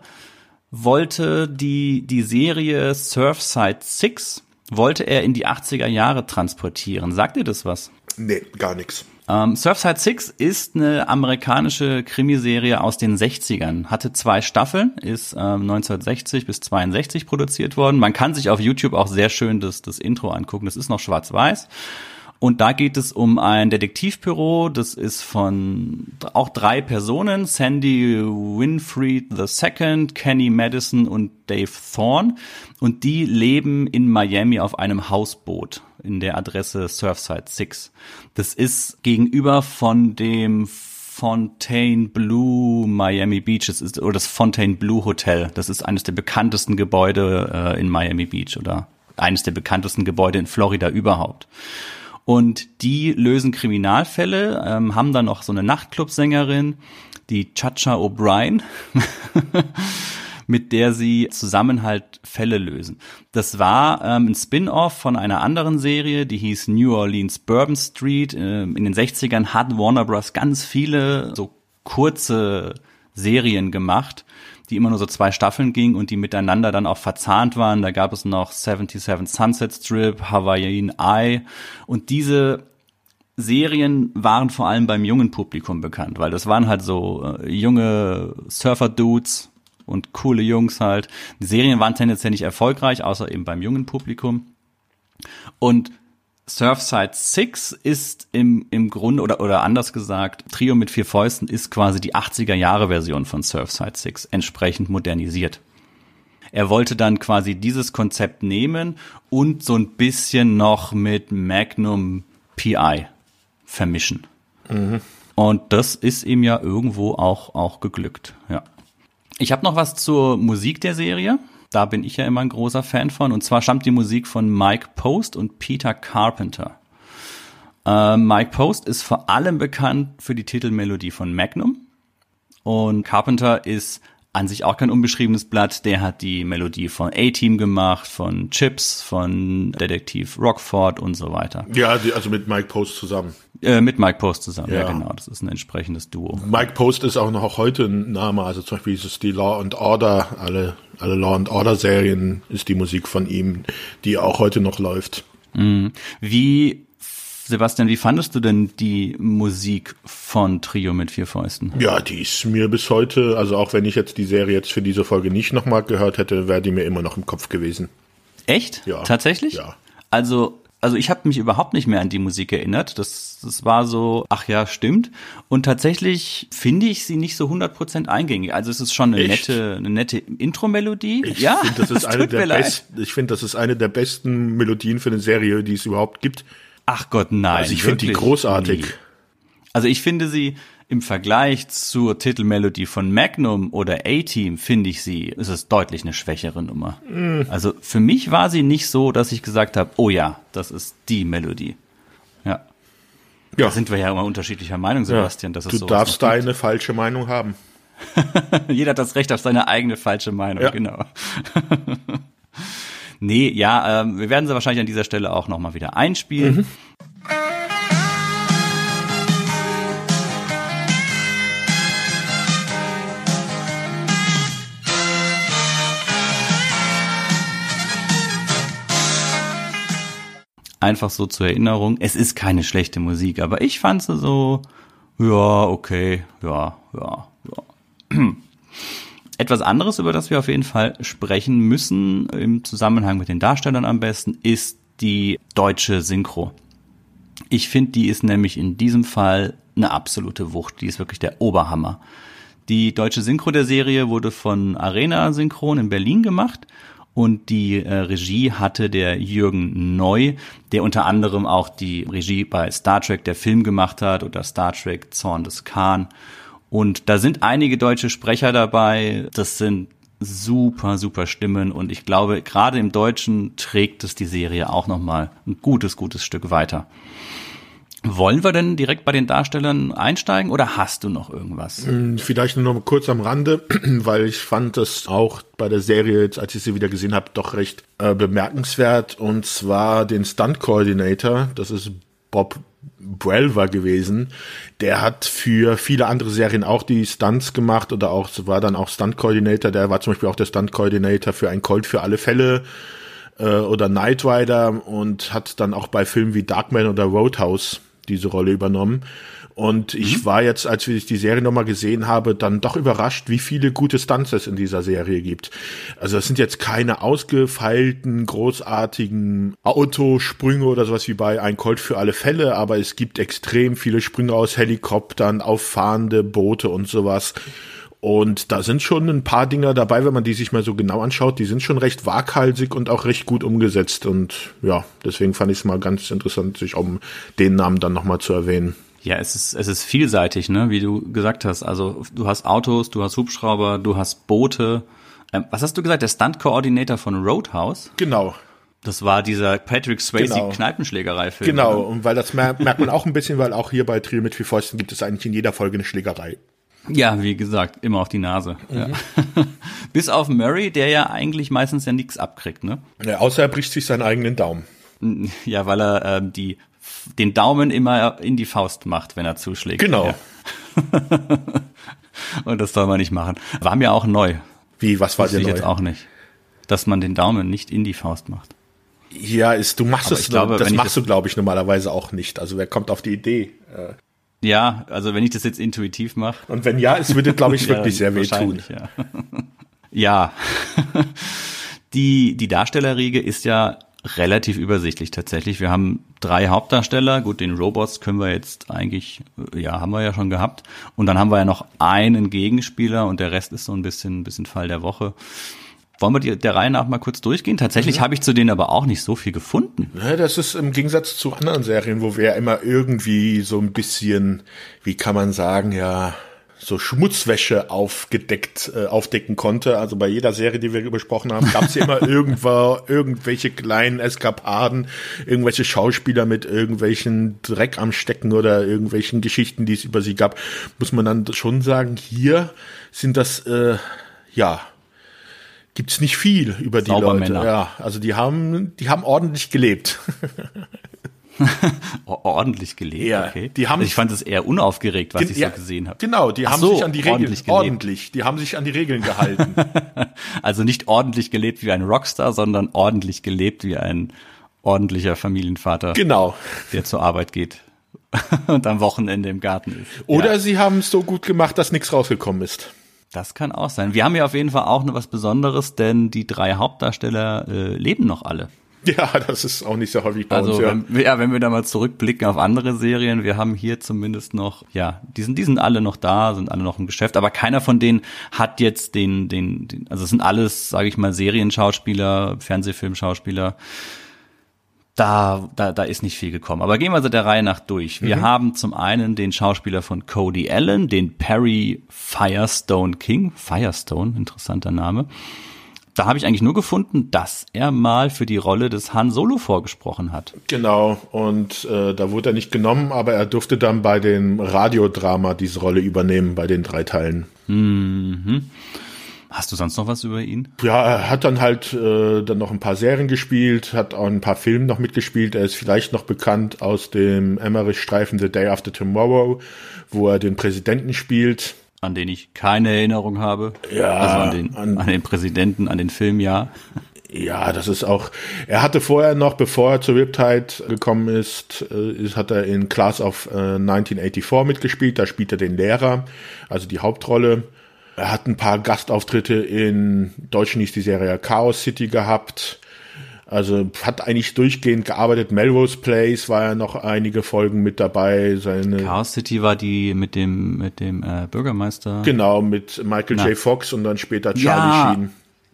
wollte die, die Serie Surfside 6 wollte er in die 80er Jahre transportieren. Sagt ihr das was? Nee, gar nichts. Ähm, Surfside Six ist eine amerikanische Krimiserie aus den 60ern. Hatte zwei Staffeln, ist ähm, 1960 bis 62 produziert worden. Man kann sich auf YouTube auch sehr schön das, das Intro angucken. Das ist noch schwarz-weiß. Und da geht es um ein Detektivbüro, das ist von auch drei Personen, Sandy Winfried II, Kenny Madison und Dave Thorne. Und die leben in Miami auf einem Hausboot in der Adresse Surfside 6. Das ist gegenüber von dem Fontaine Blue Miami Beach, das ist, oder das Fontaine Blue Hotel. Das ist eines der bekanntesten Gebäude äh, in Miami Beach oder eines der bekanntesten Gebäude in Florida überhaupt. Und die lösen Kriminalfälle, ähm, haben dann noch so eine Nachtclubsängerin, die Chacha O'Brien, mit der sie zusammen halt Fälle lösen. Das war ähm, ein Spin-off von einer anderen Serie, die hieß New Orleans Bourbon Street. Ähm, in den 60ern hat Warner Bros. ganz viele so kurze Serien gemacht die immer nur so zwei Staffeln ging und die miteinander dann auch verzahnt waren. Da gab es noch 77 Sunset Strip, Hawaiian Eye und diese Serien waren vor allem beim jungen Publikum bekannt, weil das waren halt so äh, junge Surfer-Dudes und coole Jungs halt. Die Serien waren tendenziell nicht erfolgreich, außer eben beim jungen Publikum. Und Surfside 6 ist im, im Grunde, oder, oder anders gesagt, Trio mit vier Fäusten ist quasi die 80er Jahre Version von Surfside 6, entsprechend modernisiert. Er wollte dann quasi dieses Konzept nehmen und so ein bisschen noch mit Magnum PI vermischen. Mhm. Und das ist ihm ja irgendwo auch, auch geglückt, ja. Ich habe noch was zur Musik der Serie. Da bin ich ja immer ein großer Fan von. Und zwar stammt die Musik von Mike Post und Peter Carpenter. Äh, Mike Post ist vor allem bekannt für die Titelmelodie von Magnum. Und Carpenter ist an sich auch kein unbeschriebenes Blatt. Der hat die Melodie von A-Team gemacht, von Chips, von Detektiv Rockford und so weiter. Ja, also mit Mike Post zusammen. Äh, mit Mike Post zusammen, ja. ja. genau. Das ist ein entsprechendes Duo. Mike Post ist auch noch auch heute ein Name, also zum Beispiel ist es die Law and Order, alle, alle Law and Order Serien ist die Musik von ihm, die auch heute noch läuft. Mhm. Wie Sebastian, wie fandest du denn die Musik von Trio mit vier Fäusten? Ja, die ist mir bis heute, also auch wenn ich jetzt die Serie jetzt für diese Folge nicht nochmal gehört hätte, wäre die mir immer noch im Kopf gewesen. Echt? Ja. Tatsächlich? Ja. Also also ich habe mich überhaupt nicht mehr an die Musik erinnert. Das, das war so, ach ja, stimmt. Und tatsächlich finde ich sie nicht so 100% eingängig. Also es ist schon eine Echt? nette, eine nette Intro-Melodie. Ich ja, finde, das ist eine der besten, ich finde, das ist eine der besten Melodien für eine Serie, die es überhaupt gibt. Ach Gott, nein. Also ich finde die großartig. Nie. Also ich finde sie im Vergleich zur Titelmelodie von Magnum oder A-Team finde ich sie, ist es deutlich eine schwächere Nummer. Mm. Also für mich war sie nicht so, dass ich gesagt habe, oh ja, das ist die Melodie. Ja. Ja. Da sind wir ja immer unterschiedlicher Meinung, Sebastian. Ja, du darfst deine falsche Meinung haben. Jeder hat das Recht auf seine eigene falsche Meinung, ja. genau. nee, ja, ähm, wir werden sie wahrscheinlich an dieser Stelle auch nochmal wieder einspielen. Mhm. Einfach so zur Erinnerung. Es ist keine schlechte Musik, aber ich fand sie so, ja, okay, ja, ja, ja. Etwas anderes, über das wir auf jeden Fall sprechen müssen, im Zusammenhang mit den Darstellern am besten, ist die deutsche Synchro. Ich finde, die ist nämlich in diesem Fall eine absolute Wucht. Die ist wirklich der Oberhammer. Die deutsche Synchro der Serie wurde von Arena Synchron in Berlin gemacht und die äh, Regie hatte der Jürgen Neu, der unter anderem auch die Regie bei Star Trek der Film gemacht hat oder Star Trek Zorn des Khan. Und da sind einige deutsche Sprecher dabei. Das sind super, super Stimmen und ich glaube, gerade im Deutschen trägt es die Serie auch nochmal ein gutes, gutes Stück weiter. Wollen wir denn direkt bei den Darstellern einsteigen oder hast du noch irgendwas? Hm, vielleicht nur noch kurz am Rande, weil ich fand das auch bei der Serie, als ich sie wieder gesehen habe, doch recht äh, bemerkenswert. Und zwar den Stunt Coordinator, das ist Bob Brelver gewesen. Der hat für viele andere Serien auch die Stunts gemacht oder auch war dann auch Stunt Coordinator. Der war zum Beispiel auch der Stunt Coordinator für ein Colt für alle Fälle äh, oder Knight Rider und hat dann auch bei Filmen wie Darkman oder Roadhouse diese Rolle übernommen. Und ich mhm. war jetzt, als ich die Serie nochmal gesehen habe, dann doch überrascht, wie viele gute Stunts es in dieser Serie gibt. Also es sind jetzt keine ausgefeilten, großartigen Autosprünge oder sowas wie bei Ein Colt für alle Fälle, aber es gibt extrem viele Sprünge aus Helikoptern, auf fahrende Boote und sowas. Und da sind schon ein paar Dinger dabei, wenn man die sich mal so genau anschaut, die sind schon recht waghalsig und auch recht gut umgesetzt. Und ja, deswegen fand ich es mal ganz interessant, sich um den Namen dann nochmal zu erwähnen. Ja, es ist, es ist vielseitig, ne, wie du gesagt hast. Also du hast Autos, du hast Hubschrauber, du hast Boote. Ähm, was hast du gesagt? Der Stunt-Coordinator von Roadhouse? Genau. Das war dieser Patrick Swayze genau. Kneipenschlägerei-Film. Genau, oder? und weil das merkt man auch ein bisschen, weil auch hier bei Trio mit vier Fäusten gibt es eigentlich in jeder Folge eine Schlägerei. Ja, wie gesagt, immer auf die Nase. Mhm. Ja. Bis auf Murray, der ja eigentlich meistens ja nichts abkriegt, ne? Ja, außer er bricht sich seinen eigenen Daumen. Ja, weil er äh, die den Daumen immer in die Faust macht, wenn er zuschlägt. Genau. Ja. Und das soll man nicht machen. War mir auch neu. Wie, was war dir neu? jetzt auch nicht. Dass man den Daumen nicht in die Faust macht. Ja, ist, du machst es, glaube, das machst das du, glaube ich, normalerweise auch nicht. Also wer kommt auf die Idee? Ja, also wenn ich das jetzt intuitiv mache. Und wenn ja, es würde, glaube ich, wirklich ja, sehr weh tun. Ja. ja. die, die Darstellerriege ist ja relativ übersichtlich tatsächlich. Wir haben drei Hauptdarsteller. Gut, den Robots können wir jetzt eigentlich, ja, haben wir ja schon gehabt. Und dann haben wir ja noch einen Gegenspieler und der Rest ist so ein bisschen, ein bisschen Fall der Woche. Wollen wir die, der Reihe nach mal kurz durchgehen? Tatsächlich mhm. habe ich zu denen aber auch nicht so viel gefunden. Ja, das ist im Gegensatz zu anderen Serien, wo wir ja immer irgendwie so ein bisschen, wie kann man sagen, ja, so Schmutzwäsche aufgedeckt, äh, aufdecken konnte. Also bei jeder Serie, die wir besprochen haben, gab es immer irgendwo irgendwelche kleinen Eskapaden, irgendwelche Schauspieler mit irgendwelchen Dreck am Stecken oder irgendwelchen Geschichten, die es über sie gab. Muss man dann schon sagen, hier sind das äh, ja gibt's nicht viel über die Leute. Ja, also die haben, die haben ordentlich gelebt. ordentlich gelebt, ja, okay. Die haben, also ich fand es eher unaufgeregt, was ich ja, so gesehen habe. Genau, die haben so, sich an die Regeln ordentlich, ordentlich, die haben sich an die Regeln gehalten. also nicht ordentlich gelebt wie ein Rockstar, sondern ordentlich gelebt wie ein ordentlicher Familienvater. Genau. Der zur Arbeit geht und am Wochenende im Garten ist. Oder ja. sie haben es so gut gemacht, dass nichts rausgekommen ist. Das kann auch sein. Wir haben ja auf jeden Fall auch noch was Besonderes, denn die drei Hauptdarsteller äh, leben noch alle. Ja, das ist auch nicht so häufig bei also, uns. Ja. Wenn, ja, wenn wir da mal zurückblicken auf andere Serien, wir haben hier zumindest noch, ja, die sind, die sind alle noch da, sind alle noch im Geschäft, aber keiner von denen hat jetzt den, den, den also es sind alles, sage ich mal, Serienschauspieler, Fernsehfilmschauspieler, da, da, da ist nicht viel gekommen. Aber gehen wir also der Reihe nach durch. Wir mhm. haben zum einen den Schauspieler von Cody Allen, den Perry Firestone King. Firestone, interessanter Name. Da habe ich eigentlich nur gefunden, dass er mal für die Rolle des Han Solo vorgesprochen hat. Genau, und äh, da wurde er nicht genommen, aber er durfte dann bei dem Radiodrama diese Rolle übernehmen, bei den drei Teilen. Mhm. Hast du sonst noch was über ihn? Ja, er hat dann halt äh, dann noch ein paar Serien gespielt, hat auch ein paar Filme noch mitgespielt. Er ist vielleicht noch bekannt aus dem Emmerich-Streifen The Day After Tomorrow, wo er den Präsidenten spielt an den ich keine Erinnerung habe. Ja. Also an den, an, an den Präsidenten, an den Film, ja. Ja, das ist auch. Er hatte vorher noch, bevor er zur Riptide gekommen ist, äh, hat er in Class of äh, 1984 mitgespielt. Da spielt er den Lehrer, also die Hauptrolle. Er hat ein paar Gastauftritte in Deutschen hieß die Serie Chaos City gehabt. Also hat eigentlich durchgehend gearbeitet. Melrose Place war ja noch einige Folgen mit dabei. Seine Chaos City war die mit dem mit dem äh, Bürgermeister. Genau mit Michael Na. J. Fox und dann später Charlie ja, Sheen.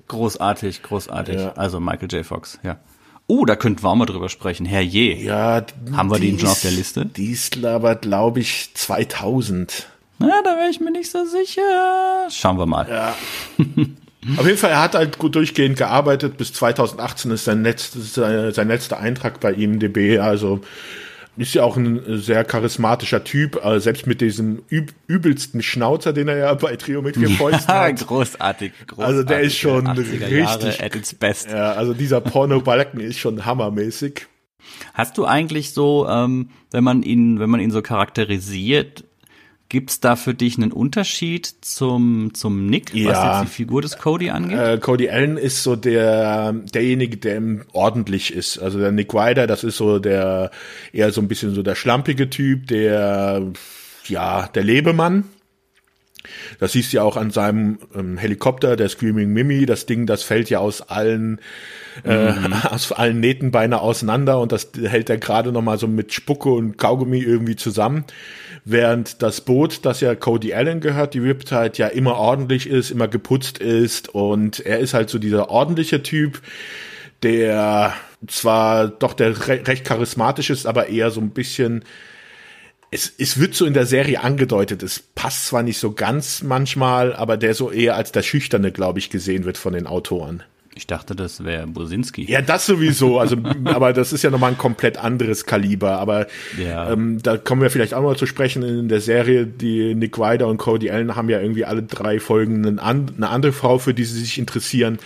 Großartig, großartig. Ja. Also Michael J. Fox, ja. Oh, da könnten wir auch mal drüber sprechen. Herr Je. Ja. Haben wir den schon auf der Liste? Die ist aber, glaube ich, 2000. Na, da wäre ich mir nicht so sicher. Schauen wir mal. Ja. Auf jeden Fall, er hat halt gut durchgehend gearbeitet. Bis 2018 ist sein, letztes, sein letzter Eintrag bei IMDb. Also ist ja auch ein sehr charismatischer Typ, also selbst mit diesem üb übelsten Schnauzer, den er ja bei Trio mit vier Fäusten ja, hat. Großartig, großartig. Also der ist schon richtig. At its best. Ja, also dieser Porno-Balken ist schon hammermäßig. Hast du eigentlich so, ähm, wenn man ihn, wenn man ihn so charakterisiert, Gibt's da für dich einen Unterschied zum, zum Nick, ja. was jetzt die Figur des Cody angeht? Äh, Cody Allen ist so der, derjenige, der ordentlich ist. Also der Nick Ryder, das ist so der, eher so ein bisschen so der schlampige Typ, der, ja, der Lebemann. Das siehst du ja auch an seinem ähm, Helikopter, der Screaming Mimi. Das Ding, das fällt ja aus allen äh, mhm. aus allen Nähten beinahe auseinander und das hält er gerade noch mal so mit Spucke und Kaugummi irgendwie zusammen. Während das Boot, das ja Cody Allen gehört, die Riptide, ja immer ordentlich ist, immer geputzt ist und er ist halt so dieser ordentliche Typ, der zwar doch der re recht charismatisch ist, aber eher so ein bisschen es, es wird so in der Serie angedeutet, es passt zwar nicht so ganz manchmal, aber der so eher als der Schüchterne, glaube ich, gesehen wird von den Autoren. Ich dachte, das wäre Bosinski. Ja, das sowieso. Also, aber das ist ja nochmal ein komplett anderes Kaliber. Aber ja. ähm, da kommen wir vielleicht auch mal zu sprechen in der Serie. Die Nick Ryder und Cody Allen haben ja irgendwie alle drei Folgen eine, andere Frau, für die sie sich interessieren.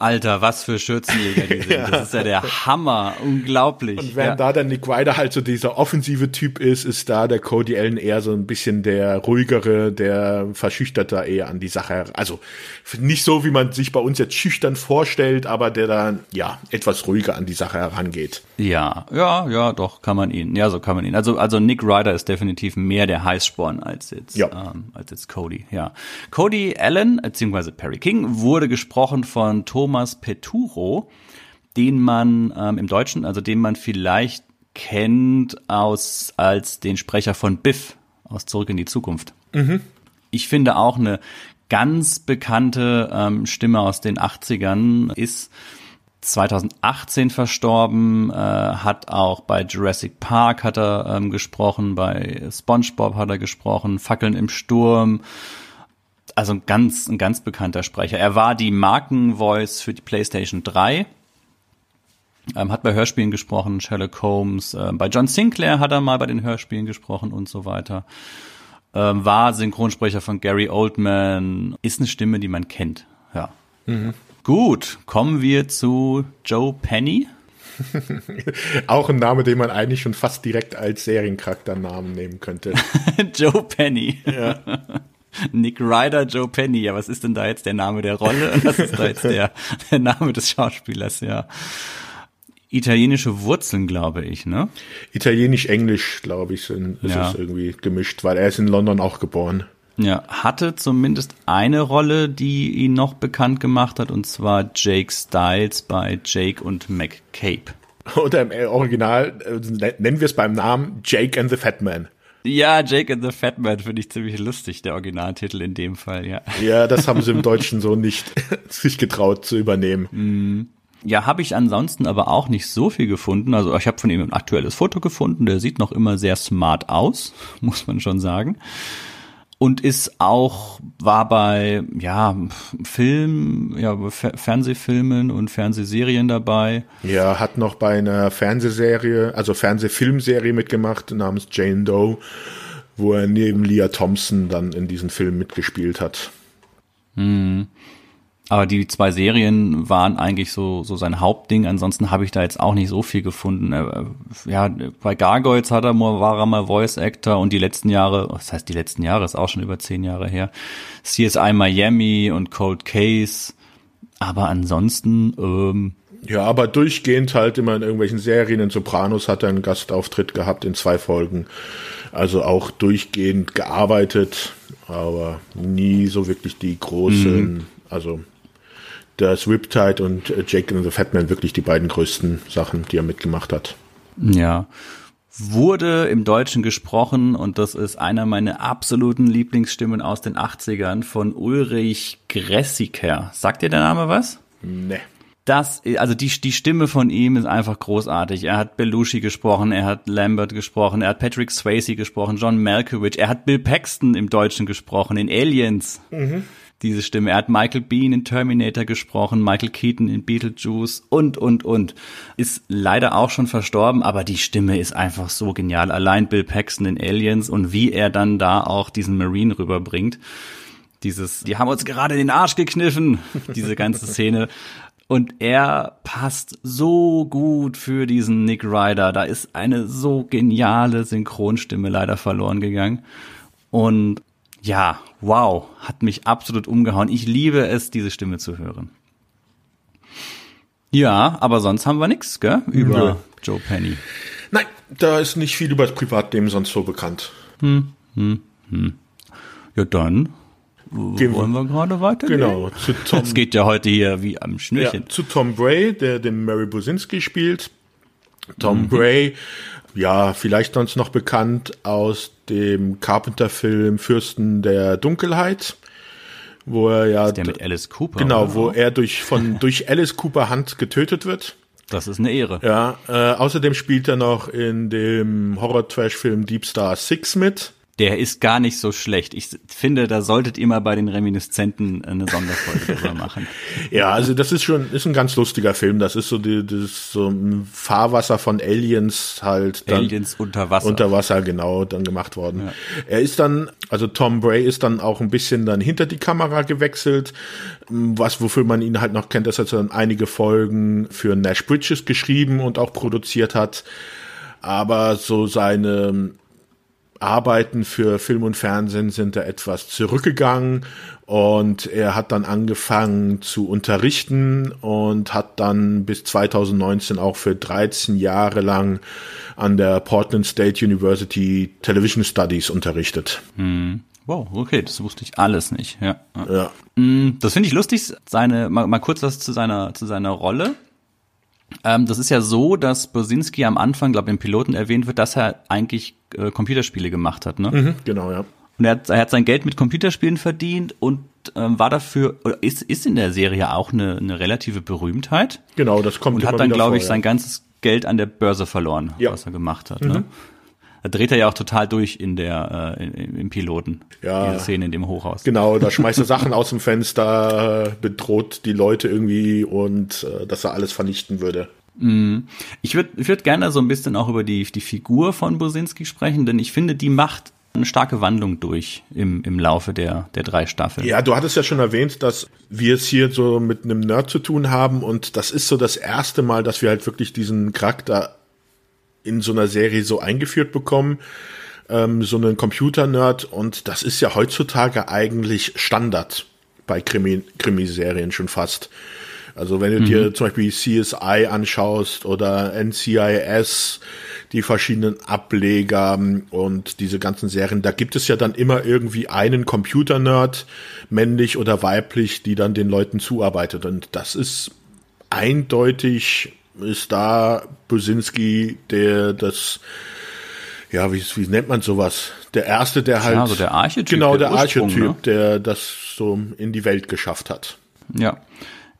Alter, was für Schürzenjäger die sind. ja. Das ist ja der Hammer. Unglaublich. Und während ja. da der Nick Ryder halt so dieser offensive Typ ist, ist da der Cody Allen eher so ein bisschen der ruhigere, der verschüchterte eher an die Sache. Also nicht so, wie man sich bei uns jetzt schüchtern vorstellt, aber der dann, ja, etwas ruhiger an die Sache herangeht. Ja, ja, ja, doch, kann man ihn. Ja, so kann man ihn. Also, also Nick Ryder ist definitiv mehr der Heißsporn als jetzt, ja. ähm, als jetzt Cody, ja. Cody Allen, beziehungsweise Perry King, wurde gesprochen von Thomas Peturo, den man ähm, im Deutschen, also den man vielleicht kennt aus, als den Sprecher von Biff aus Zurück in die Zukunft. Mhm. Ich finde auch eine ganz bekannte ähm, Stimme aus den 80ern ist 2018 verstorben, äh, hat auch bei Jurassic Park hat er ähm, gesprochen, bei SpongeBob hat er gesprochen, Fackeln im Sturm. Also ein ganz, ein ganz bekannter Sprecher. Er war die Markenvoice für die PlayStation 3. Ähm, hat bei Hörspielen gesprochen, Sherlock Holmes. Äh, bei John Sinclair hat er mal bei den Hörspielen gesprochen und so weiter. Ähm, war Synchronsprecher von Gary Oldman. Ist eine Stimme, die man kennt. Ja. Mhm. Gut, kommen wir zu Joe Penny. Auch ein Name, den man eigentlich schon fast direkt als Seriencharakternamen nehmen könnte. Joe Penny. Ja. Nick Ryder, Joe Penny. Ja, was ist denn da jetzt der Name der Rolle? Und was ist da jetzt der, der Name des Schauspielers? Ja. Italienische Wurzeln, glaube ich, ne? Italienisch-Englisch, glaube ich, sind, ist ja. es irgendwie gemischt, weil er ist in London auch geboren. Ja, hatte zumindest eine Rolle, die ihn noch bekannt gemacht hat, und zwar Jake Styles bei Jake und McCabe. Oder im Original äh, nennen wir es beim Namen Jake and the Fat Man. Ja, Jake and the Fat Man finde ich ziemlich lustig, der Originaltitel in dem Fall, ja. Ja, das haben sie im Deutschen so nicht sich getraut zu übernehmen. Mm. Ja, habe ich ansonsten aber auch nicht so viel gefunden. Also ich habe von ihm ein aktuelles Foto gefunden, der sieht noch immer sehr smart aus, muss man schon sagen. Und ist auch war bei ja Film, ja Fernsehfilmen und Fernsehserien dabei. Ja, hat noch bei einer Fernsehserie, also Fernsehfilmserie mitgemacht namens Jane Doe, wo er neben Leah Thompson dann in diesem Film mitgespielt hat. Hm. Aber die zwei Serien waren eigentlich so, so sein Hauptding. Ansonsten habe ich da jetzt auch nicht so viel gefunden. Ja, bei Gargoyles hat er mal, war er mal Voice Actor und die letzten Jahre, das heißt die letzten Jahre, ist auch schon über zehn Jahre her, CSI Miami und Cold Case. Aber ansonsten, ähm, ja, aber durchgehend halt immer in irgendwelchen Serien. In Sopranos hat er einen Gastauftritt gehabt in zwei Folgen. Also auch durchgehend gearbeitet, aber nie so wirklich die großen, mhm. also das Riptide und Jake and the Fatman wirklich die beiden größten Sachen, die er mitgemacht hat. Ja. Wurde im Deutschen gesprochen und das ist einer meiner absoluten Lieblingsstimmen aus den 80ern von Ulrich Gressiker. Sagt dir der Name was? Nee. Das, also die, die Stimme von ihm ist einfach großartig. Er hat Belushi gesprochen, er hat Lambert gesprochen, er hat Patrick Swayze gesprochen, John Malkovich, er hat Bill Paxton im Deutschen gesprochen, in Aliens. Mhm diese Stimme. Er hat Michael Bean in Terminator gesprochen, Michael Keaton in Beetlejuice und, und, und. Ist leider auch schon verstorben, aber die Stimme ist einfach so genial. Allein Bill Paxton in Aliens und wie er dann da auch diesen Marine rüberbringt. Dieses, die haben uns gerade den Arsch gekniffen, diese ganze Szene. Und er passt so gut für diesen Nick Ryder. Da ist eine so geniale Synchronstimme leider verloren gegangen. Und ja, wow, hat mich absolut umgehauen. Ich liebe es, diese Stimme zu hören. Ja, aber sonst haben wir nichts, gell, über ja. Joe Penny. Nein, da ist nicht viel über das Privatleben sonst so bekannt. Hm, hm, hm. Ja, dann Gehen wollen wir gerade weitergehen? Genau, zu Tom. Es geht ja heute hier wie am Schnürchen. Ja, zu Tom Bray, der den Mary Businski spielt. Tom mhm. Bray ja, vielleicht sonst noch bekannt aus dem Carpenter-Film Fürsten der Dunkelheit, wo er ja. der mit Alice Cooper. Genau, wo er durch, von, durch Alice Cooper Hand getötet wird. Das ist eine Ehre. Ja, äh, außerdem spielt er noch in dem Horror-Trash-Film Deep Star Six mit der ist gar nicht so schlecht. Ich finde, da solltet ihr mal bei den Reminiszenten eine Sonderfolge drüber machen. Ja, also das ist schon, ist ein ganz lustiger Film. Das ist so die, das ist so ein Fahrwasser von Aliens halt. Aliens unter Wasser. Unter Wasser, genau, dann gemacht worden. Ja. Er ist dann, also Tom Bray ist dann auch ein bisschen dann hinter die Kamera gewechselt. Was, wofür man ihn halt noch kennt, dass er dann einige Folgen für Nash Bridges geschrieben und auch produziert hat. Aber so seine Arbeiten für Film und Fernsehen sind da etwas zurückgegangen und er hat dann angefangen zu unterrichten und hat dann bis 2019 auch für 13 Jahre lang an der Portland State University Television Studies unterrichtet. Hm. Wow, okay, das wusste ich alles nicht. Ja. ja. Hm, das finde ich lustig. Seine mal, mal kurz was zu seiner zu seiner Rolle. Ähm, das ist ja so, dass Bosinski am Anfang, glaube ich, im Piloten erwähnt wird, dass er eigentlich äh, Computerspiele gemacht hat, ne? Mhm, genau, ja. Und er hat, er hat sein Geld mit Computerspielen verdient und ähm, war dafür, oder ist, ist in der Serie auch eine, eine relative Berühmtheit. Genau, das kommt Und hat dann, glaube ich, ja. sein ganzes Geld an der Börse verloren, ja. was er gemacht hat. Mhm. Ne? Da dreht er ja auch total durch in der äh, im Piloten. Ja. Diese Szene in dem Hochhaus. Genau, da schmeißt er Sachen aus dem Fenster, bedroht die Leute irgendwie und äh, dass er alles vernichten würde. Mhm. Ich würde ich würd gerne so ein bisschen auch über die, die Figur von Bosinski sprechen, denn ich finde, die macht eine starke Wandlung durch im, im Laufe der, der drei Staffeln. Ja, du hattest ja schon erwähnt, dass wir es hier so mit einem Nerd zu tun haben und das ist so das erste Mal, dass wir halt wirklich diesen Charakter in so einer Serie so eingeführt bekommen, ähm, so einen Computer-Nerd und das ist ja heutzutage eigentlich Standard bei Krimi Krimiserien schon fast. Also wenn du mhm. dir zum Beispiel CSI anschaust oder NCIS, die verschiedenen Ableger und diese ganzen Serien, da gibt es ja dann immer irgendwie einen Computer-Nerd, männlich oder weiblich, die dann den Leuten zuarbeitet. Und das ist eindeutig, ist da Businski, der das ja, wie, wie nennt man sowas? Der erste, der halt. Ja, so der Archetyp. Genau, der, der Archetyp, ne? der das so in die Welt geschafft hat. Ja.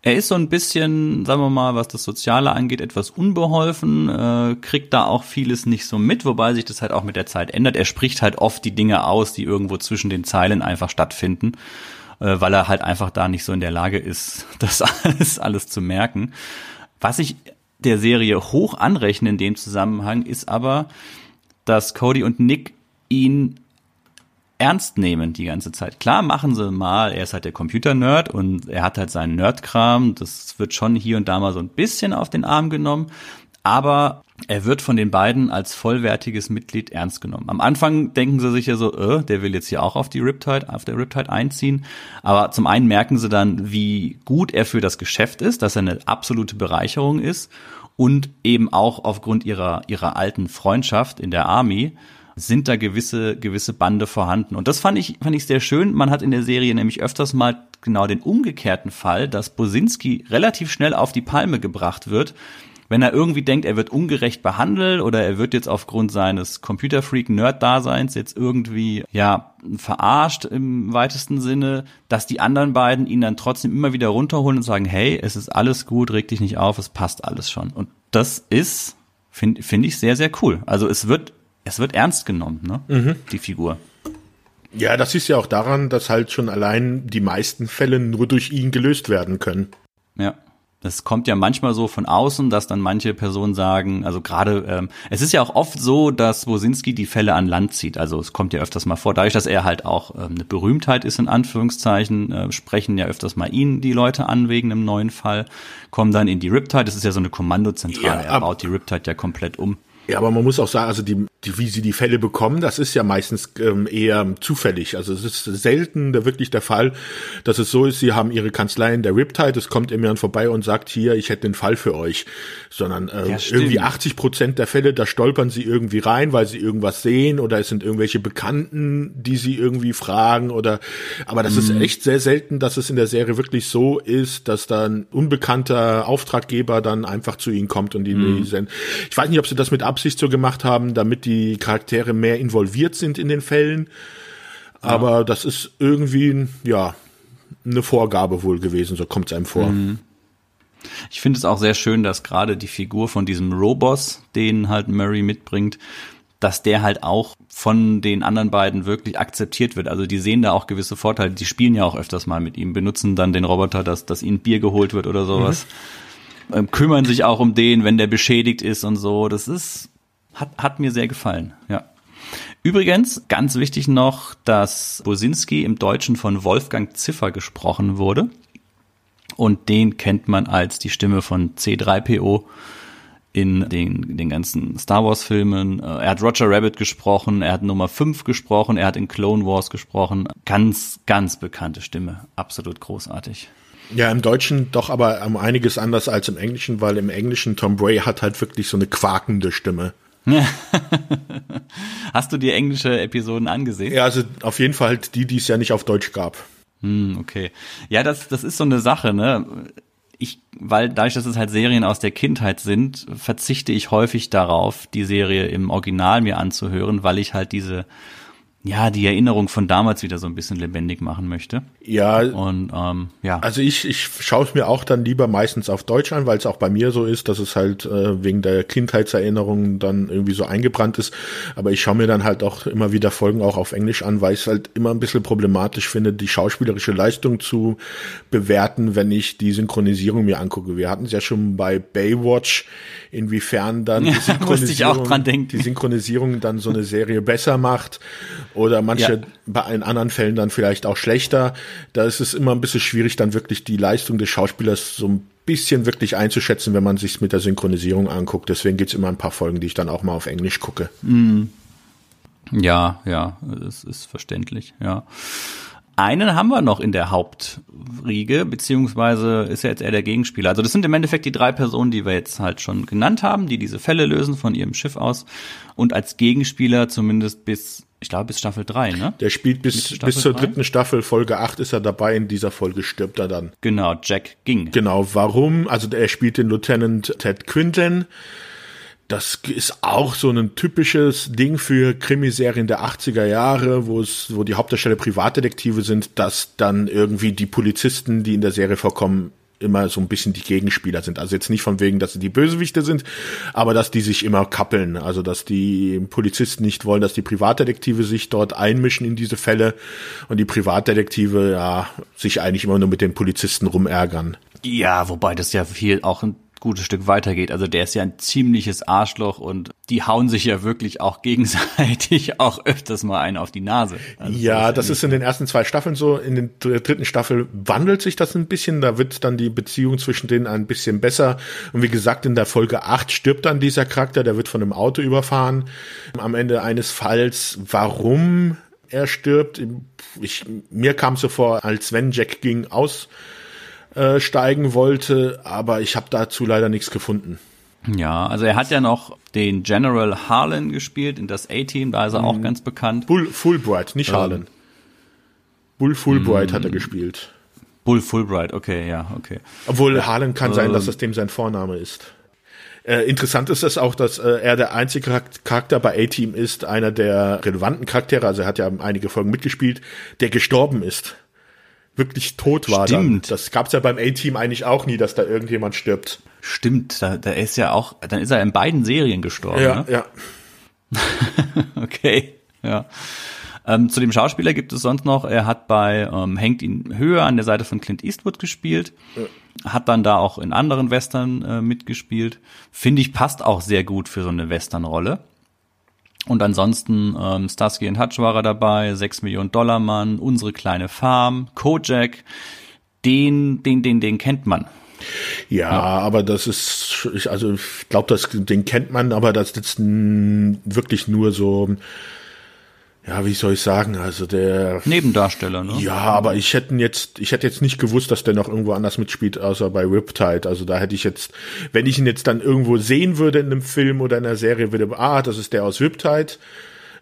Er ist so ein bisschen, sagen wir mal, was das Soziale angeht, etwas unbeholfen, äh, kriegt da auch vieles nicht so mit, wobei sich das halt auch mit der Zeit ändert. Er spricht halt oft die Dinge aus, die irgendwo zwischen den Zeilen einfach stattfinden, äh, weil er halt einfach da nicht so in der Lage ist, das alles, alles zu merken. Was ich der Serie hoch anrechne in dem Zusammenhang ist aber, dass Cody und Nick ihn ernst nehmen die ganze Zeit. Klar machen sie mal, er ist halt der Computer-Nerd und er hat halt seinen Nerdkram, das wird schon hier und da mal so ein bisschen auf den Arm genommen, aber er wird von den beiden als vollwertiges Mitglied ernst genommen. Am Anfang denken sie sich ja so, äh, der will jetzt hier auch auf die Riptide, auf der Riptide einziehen. Aber zum einen merken sie dann, wie gut er für das Geschäft ist, dass er eine absolute Bereicherung ist und eben auch aufgrund ihrer, ihrer alten Freundschaft in der Army sind da gewisse, gewisse Bande vorhanden. Und das fand ich, fand ich sehr schön. Man hat in der Serie nämlich öfters mal genau den umgekehrten Fall, dass Bosinski relativ schnell auf die Palme gebracht wird, wenn er irgendwie denkt, er wird ungerecht behandelt oder er wird jetzt aufgrund seines Computerfreak-Nerd-Daseins jetzt irgendwie, ja, verarscht im weitesten Sinne, dass die anderen beiden ihn dann trotzdem immer wieder runterholen und sagen, hey, es ist alles gut, reg dich nicht auf, es passt alles schon. Und das ist, finde find ich, sehr, sehr cool. Also es wird es wird ernst genommen, ne? Mhm. Die Figur. Ja, das ist ja auch daran, dass halt schon allein die meisten Fälle nur durch ihn gelöst werden können. Ja. Das kommt ja manchmal so von außen, dass dann manche Personen sagen, also gerade, ähm, es ist ja auch oft so, dass Wosinski die Fälle an Land zieht. Also es kommt ja öfters mal vor. Dadurch, dass er halt auch ähm, eine Berühmtheit ist, in Anführungszeichen, äh, sprechen ja öfters mal ihn die Leute an wegen einem neuen Fall, kommen dann in die Riptide. Das ist ja so eine Kommandozentrale. Ja, er baut die Riptide ja komplett um. Ja, aber man muss auch sagen, also die, die, wie sie die Fälle bekommen, das ist ja meistens ähm, eher zufällig. Also es ist selten der, wirklich der Fall, dass es so ist, sie haben ihre Kanzlei in der Riptide, es kommt jemand vorbei und sagt, hier, ich hätte den Fall für euch. Sondern äh, ja, irgendwie 80 Prozent der Fälle, da stolpern sie irgendwie rein, weil sie irgendwas sehen oder es sind irgendwelche Bekannten, die sie irgendwie fragen oder aber das mhm. ist echt sehr selten, dass es in der Serie wirklich so ist, dass dann unbekannter Auftraggeber dann einfach zu ihnen kommt und die mhm. Ich weiß nicht, ob sie das mit Absicht so gemacht haben, damit die Charaktere mehr involviert sind in den Fällen. Aber ja. das ist irgendwie, ja, eine Vorgabe wohl gewesen, so kommt es einem vor. Mhm. Ich finde es auch sehr schön, dass gerade die Figur von diesem Robos, den halt Murray mitbringt, dass der halt auch von den anderen beiden wirklich akzeptiert wird. Also die sehen da auch gewisse Vorteile. Die spielen ja auch öfters mal mit ihm, benutzen dann den Roboter, dass, dass ihnen Bier geholt wird oder sowas. Mhm kümmern sich auch um den, wenn der beschädigt ist und so. Das ist, hat, hat mir sehr gefallen, ja. Übrigens, ganz wichtig noch, dass Bosinski im Deutschen von Wolfgang Ziffer gesprochen wurde. Und den kennt man als die Stimme von C3PO in den, den ganzen Star Wars Filmen. Äh, er hat Roger Rabbit gesprochen, er hat Nummer 5 gesprochen, er hat in Clone Wars gesprochen. Ganz, ganz bekannte Stimme. Absolut großartig. Ja, im Deutschen doch aber um einiges anders als im Englischen, weil im Englischen Tom Bray hat halt wirklich so eine quakende Stimme. Hast du die englische Episoden angesehen? Ja, also auf jeden Fall halt die, die es ja nicht auf Deutsch gab. Hm, okay. Ja, das, das ist so eine Sache, ne? Ich, weil dadurch, dass es halt Serien aus der Kindheit sind, verzichte ich häufig darauf, die Serie im Original mir anzuhören, weil ich halt diese ja, die Erinnerung von damals wieder so ein bisschen lebendig machen möchte. Ja. Und ähm, ja. Also ich, ich schaue es mir auch dann lieber meistens auf Deutsch an, weil es auch bei mir so ist, dass es halt äh, wegen der Kindheitserinnerungen dann irgendwie so eingebrannt ist. Aber ich schaue mir dann halt auch immer wieder Folgen auch auf Englisch an, weil ich es halt immer ein bisschen problematisch finde, die schauspielerische Leistung zu bewerten, wenn ich die Synchronisierung mir angucke. Wir hatten es ja schon bei Baywatch, inwiefern dann die Synchronisierung, die Synchronisierung dann so eine Serie besser macht oder manche ja. bei in anderen Fällen dann vielleicht auch schlechter. Da ist es immer ein bisschen schwierig, dann wirklich die Leistung des Schauspielers so ein bisschen wirklich einzuschätzen, wenn man sich mit der Synchronisierung anguckt. Deswegen gibt's immer ein paar Folgen, die ich dann auch mal auf Englisch gucke. Mm. Ja, ja, das ist verständlich, ja. Einen haben wir noch in der Hauptriege, beziehungsweise ist ja jetzt eher der Gegenspieler. Also das sind im Endeffekt die drei Personen, die wir jetzt halt schon genannt haben, die diese Fälle lösen von ihrem Schiff aus und als Gegenspieler zumindest bis, ich glaube, bis Staffel 3, ne? Der spielt bis, bis zur 3? dritten Staffel, Folge 8 ist er dabei, in dieser Folge stirbt er dann. Genau, Jack ging. Genau, warum? Also er spielt den Lieutenant Ted Quinlan das ist auch so ein typisches Ding für Krimiserien der 80er Jahre, wo es, wo die Hauptdarsteller Privatdetektive sind, dass dann irgendwie die Polizisten, die in der Serie vorkommen, immer so ein bisschen die Gegenspieler sind. Also jetzt nicht von wegen, dass sie die Bösewichte sind, aber dass die sich immer kappeln. Also dass die Polizisten nicht wollen, dass die Privatdetektive sich dort einmischen in diese Fälle und die Privatdetektive ja sich eigentlich immer nur mit den Polizisten rumärgern. Ja, wobei das ja viel auch ein gutes Stück weitergeht. Also der ist ja ein ziemliches Arschloch und die hauen sich ja wirklich auch gegenseitig auch öfters mal einen auf die Nase. Also ja, das, ist in den ersten zwei Staffeln so. In der dritten Staffel wandelt sich das ein bisschen. Da wird dann die Beziehung zwischen denen ein bisschen besser. Und wie gesagt, in der Folge 8 stirbt dann dieser Charakter, der wird von einem Auto überfahren. Am Ende eines Falls, warum er stirbt, ich, mir kam es so vor, als wenn Jack ging aus äh, steigen wollte, aber ich habe dazu leider nichts gefunden. Ja, also er hat ja noch den General Harlan gespielt in das A-Team, da ist er mhm. auch ganz bekannt. Bull Fulbright, nicht ähm, Harlan. Bull Fulbright hat er mhm. gespielt. Bull Fulbright, okay, ja, okay. Obwohl ja, Harlan kann sein, dass ähm. das dem sein Vorname ist. Äh, interessant ist es auch, dass äh, er der einzige Charakter bei A-Team ist, einer der relevanten Charaktere, also er hat ja einige Folgen mitgespielt, der gestorben ist wirklich tot war. Stimmt. Dann. Das gab's ja beim A-Team eigentlich auch nie, dass da irgendjemand stirbt. Stimmt, da, da ist ja auch, dann ist er in beiden Serien gestorben. Ja, ne? ja. okay, ja. Ähm, zu dem Schauspieler gibt es sonst noch, er hat bei ähm, Hängt ihn höher an der Seite von Clint Eastwood gespielt, ja. hat dann da auch in anderen Western äh, mitgespielt. Finde ich, passt auch sehr gut für so eine Western-Rolle. Und ansonsten ähm, Starsky und Hutch war er dabei, 6 Millionen Dollar Mann, unsere kleine Farm, Kojak, den, den, den, den kennt man. Ja, ja, aber das ist, ich, also ich glaube, den kennt man, aber das ist wirklich nur so ja, wie soll ich sagen, also der Nebendarsteller, ne? Ja, aber ich hätte jetzt, ich hätte jetzt nicht gewusst, dass der noch irgendwo anders mitspielt, außer bei Riptide. Also da hätte ich jetzt, wenn ich ihn jetzt dann irgendwo sehen würde in einem Film oder in einer Serie, würde, ah, das ist der aus Riptide,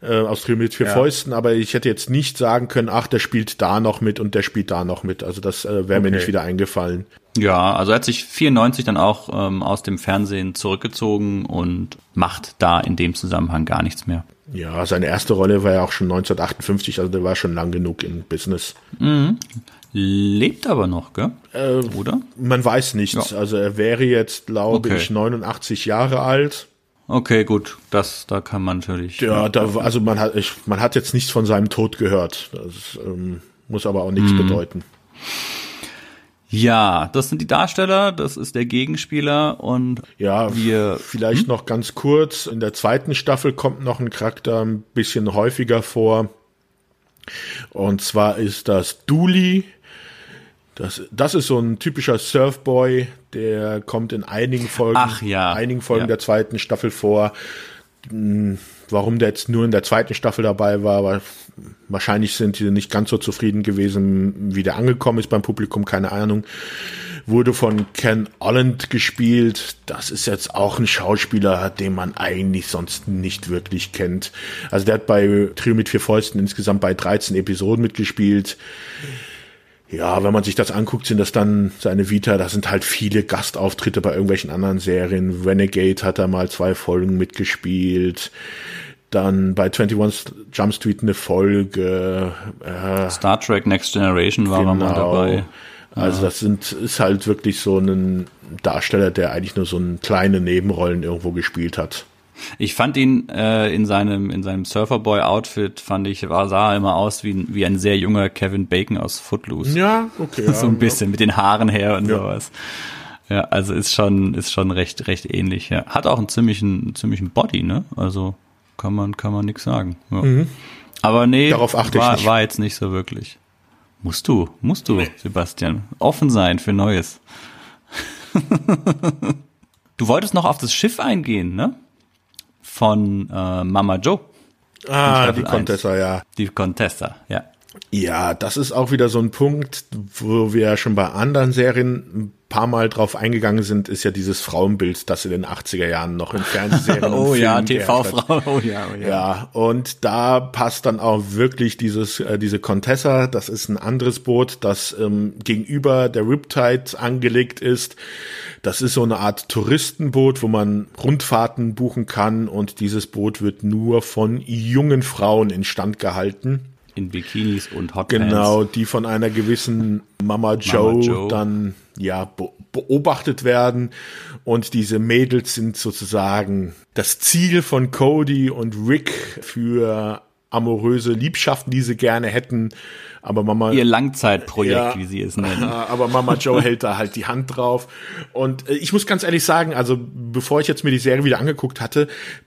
äh, aus Trio mit vier ja. Fäusten, aber ich hätte jetzt nicht sagen können, ach, der spielt da noch mit und der spielt da noch mit. Also das äh, wäre okay. mir nicht wieder eingefallen. Ja, also er hat sich 94 dann auch ähm, aus dem Fernsehen zurückgezogen und macht da in dem Zusammenhang gar nichts mehr. Ja, seine erste Rolle war ja auch schon 1958, also der war schon lang genug im Business. Mhm. Lebt aber noch, gell? Äh, Oder? Man weiß nichts. Ja. Also er wäre jetzt, glaube okay. ich, 89 Jahre alt. Okay, gut, das, da kann man natürlich. Ja, da, also man hat, ich, man hat jetzt nichts von seinem Tod gehört. Das ähm, muss aber auch nichts mhm. bedeuten. Ja, das sind die Darsteller, das ist der Gegenspieler und ja, wir vielleicht hm? noch ganz kurz, in der zweiten Staffel kommt noch ein Charakter ein bisschen häufiger vor. Und zwar ist das Dooley. Das, das ist so ein typischer Surfboy, der kommt in einigen Folgen, Ach, ja. einigen Folgen ja. der zweiten Staffel vor. Hm, warum der jetzt nur in der zweiten Staffel dabei war, war wahrscheinlich sind die nicht ganz so zufrieden gewesen, wie der angekommen ist beim Publikum, keine Ahnung. Wurde von Ken Holland gespielt. Das ist jetzt auch ein Schauspieler, den man eigentlich sonst nicht wirklich kennt. Also der hat bei Trio mit vier Fäusten insgesamt bei 13 Episoden mitgespielt. Ja, wenn man sich das anguckt, sind das dann seine Vita, da sind halt viele Gastauftritte bei irgendwelchen anderen Serien. Renegade hat er mal zwei Folgen mitgespielt. Dann bei 21 Jump Street eine Folge. Äh, Star Trek Next Generation war genau. er mal dabei. Also das sind, ist halt wirklich so ein Darsteller, der eigentlich nur so eine kleine Nebenrollen irgendwo gespielt hat. Ich fand ihn äh, in seinem in seinem Surferboy-Outfit fand ich war sah er immer aus wie wie ein sehr junger Kevin Bacon aus Footloose. Ja, okay. so ein bisschen ja. mit den Haaren her und ja. sowas. Ja, also ist schon ist schon recht recht ähnlich. Ja. Hat auch einen ziemlichen ziemlichen Body, ne? Also kann man, kann man nichts sagen. Ja. Mhm. Aber nee, Darauf achte war, ich nicht. war jetzt nicht so wirklich. Musst du, musst du, nee. Sebastian. Offen sein für Neues. du wolltest noch auf das Schiff eingehen, ne? Von äh, Mama Joe. Ah, die Contessa, ja. Die Contessa, ja. Ja, das ist auch wieder so ein Punkt, wo wir ja schon bei anderen Serien paar Mal drauf eingegangen sind, ist ja dieses Frauenbild, das in den 80er Jahren noch in Fernsehserien Oh ja, TV-Frau, oh ja, oh ja. Ja, und da passt dann auch wirklich dieses, äh, diese Contessa, das ist ein anderes Boot, das ähm, gegenüber der Riptide angelegt ist. Das ist so eine Art Touristenboot, wo man Rundfahrten buchen kann und dieses Boot wird nur von jungen Frauen instand gehalten. In Bikinis und Hotpants. Genau, die von einer gewissen Mama Joe, Mama Joe. dann ja beobachtet werden und diese Mädels sind sozusagen das Ziel von Cody und Rick für amoröse Liebschaften, die sie gerne hätten. Aber Mama. Ihr Langzeitprojekt, ja, wie sie es nennen. Aber Mama Joe hält da halt die Hand drauf. Und äh, ich muss ganz ehrlich sagen, also bevor ich jetzt mir die Serie wieder angeguckt hatte,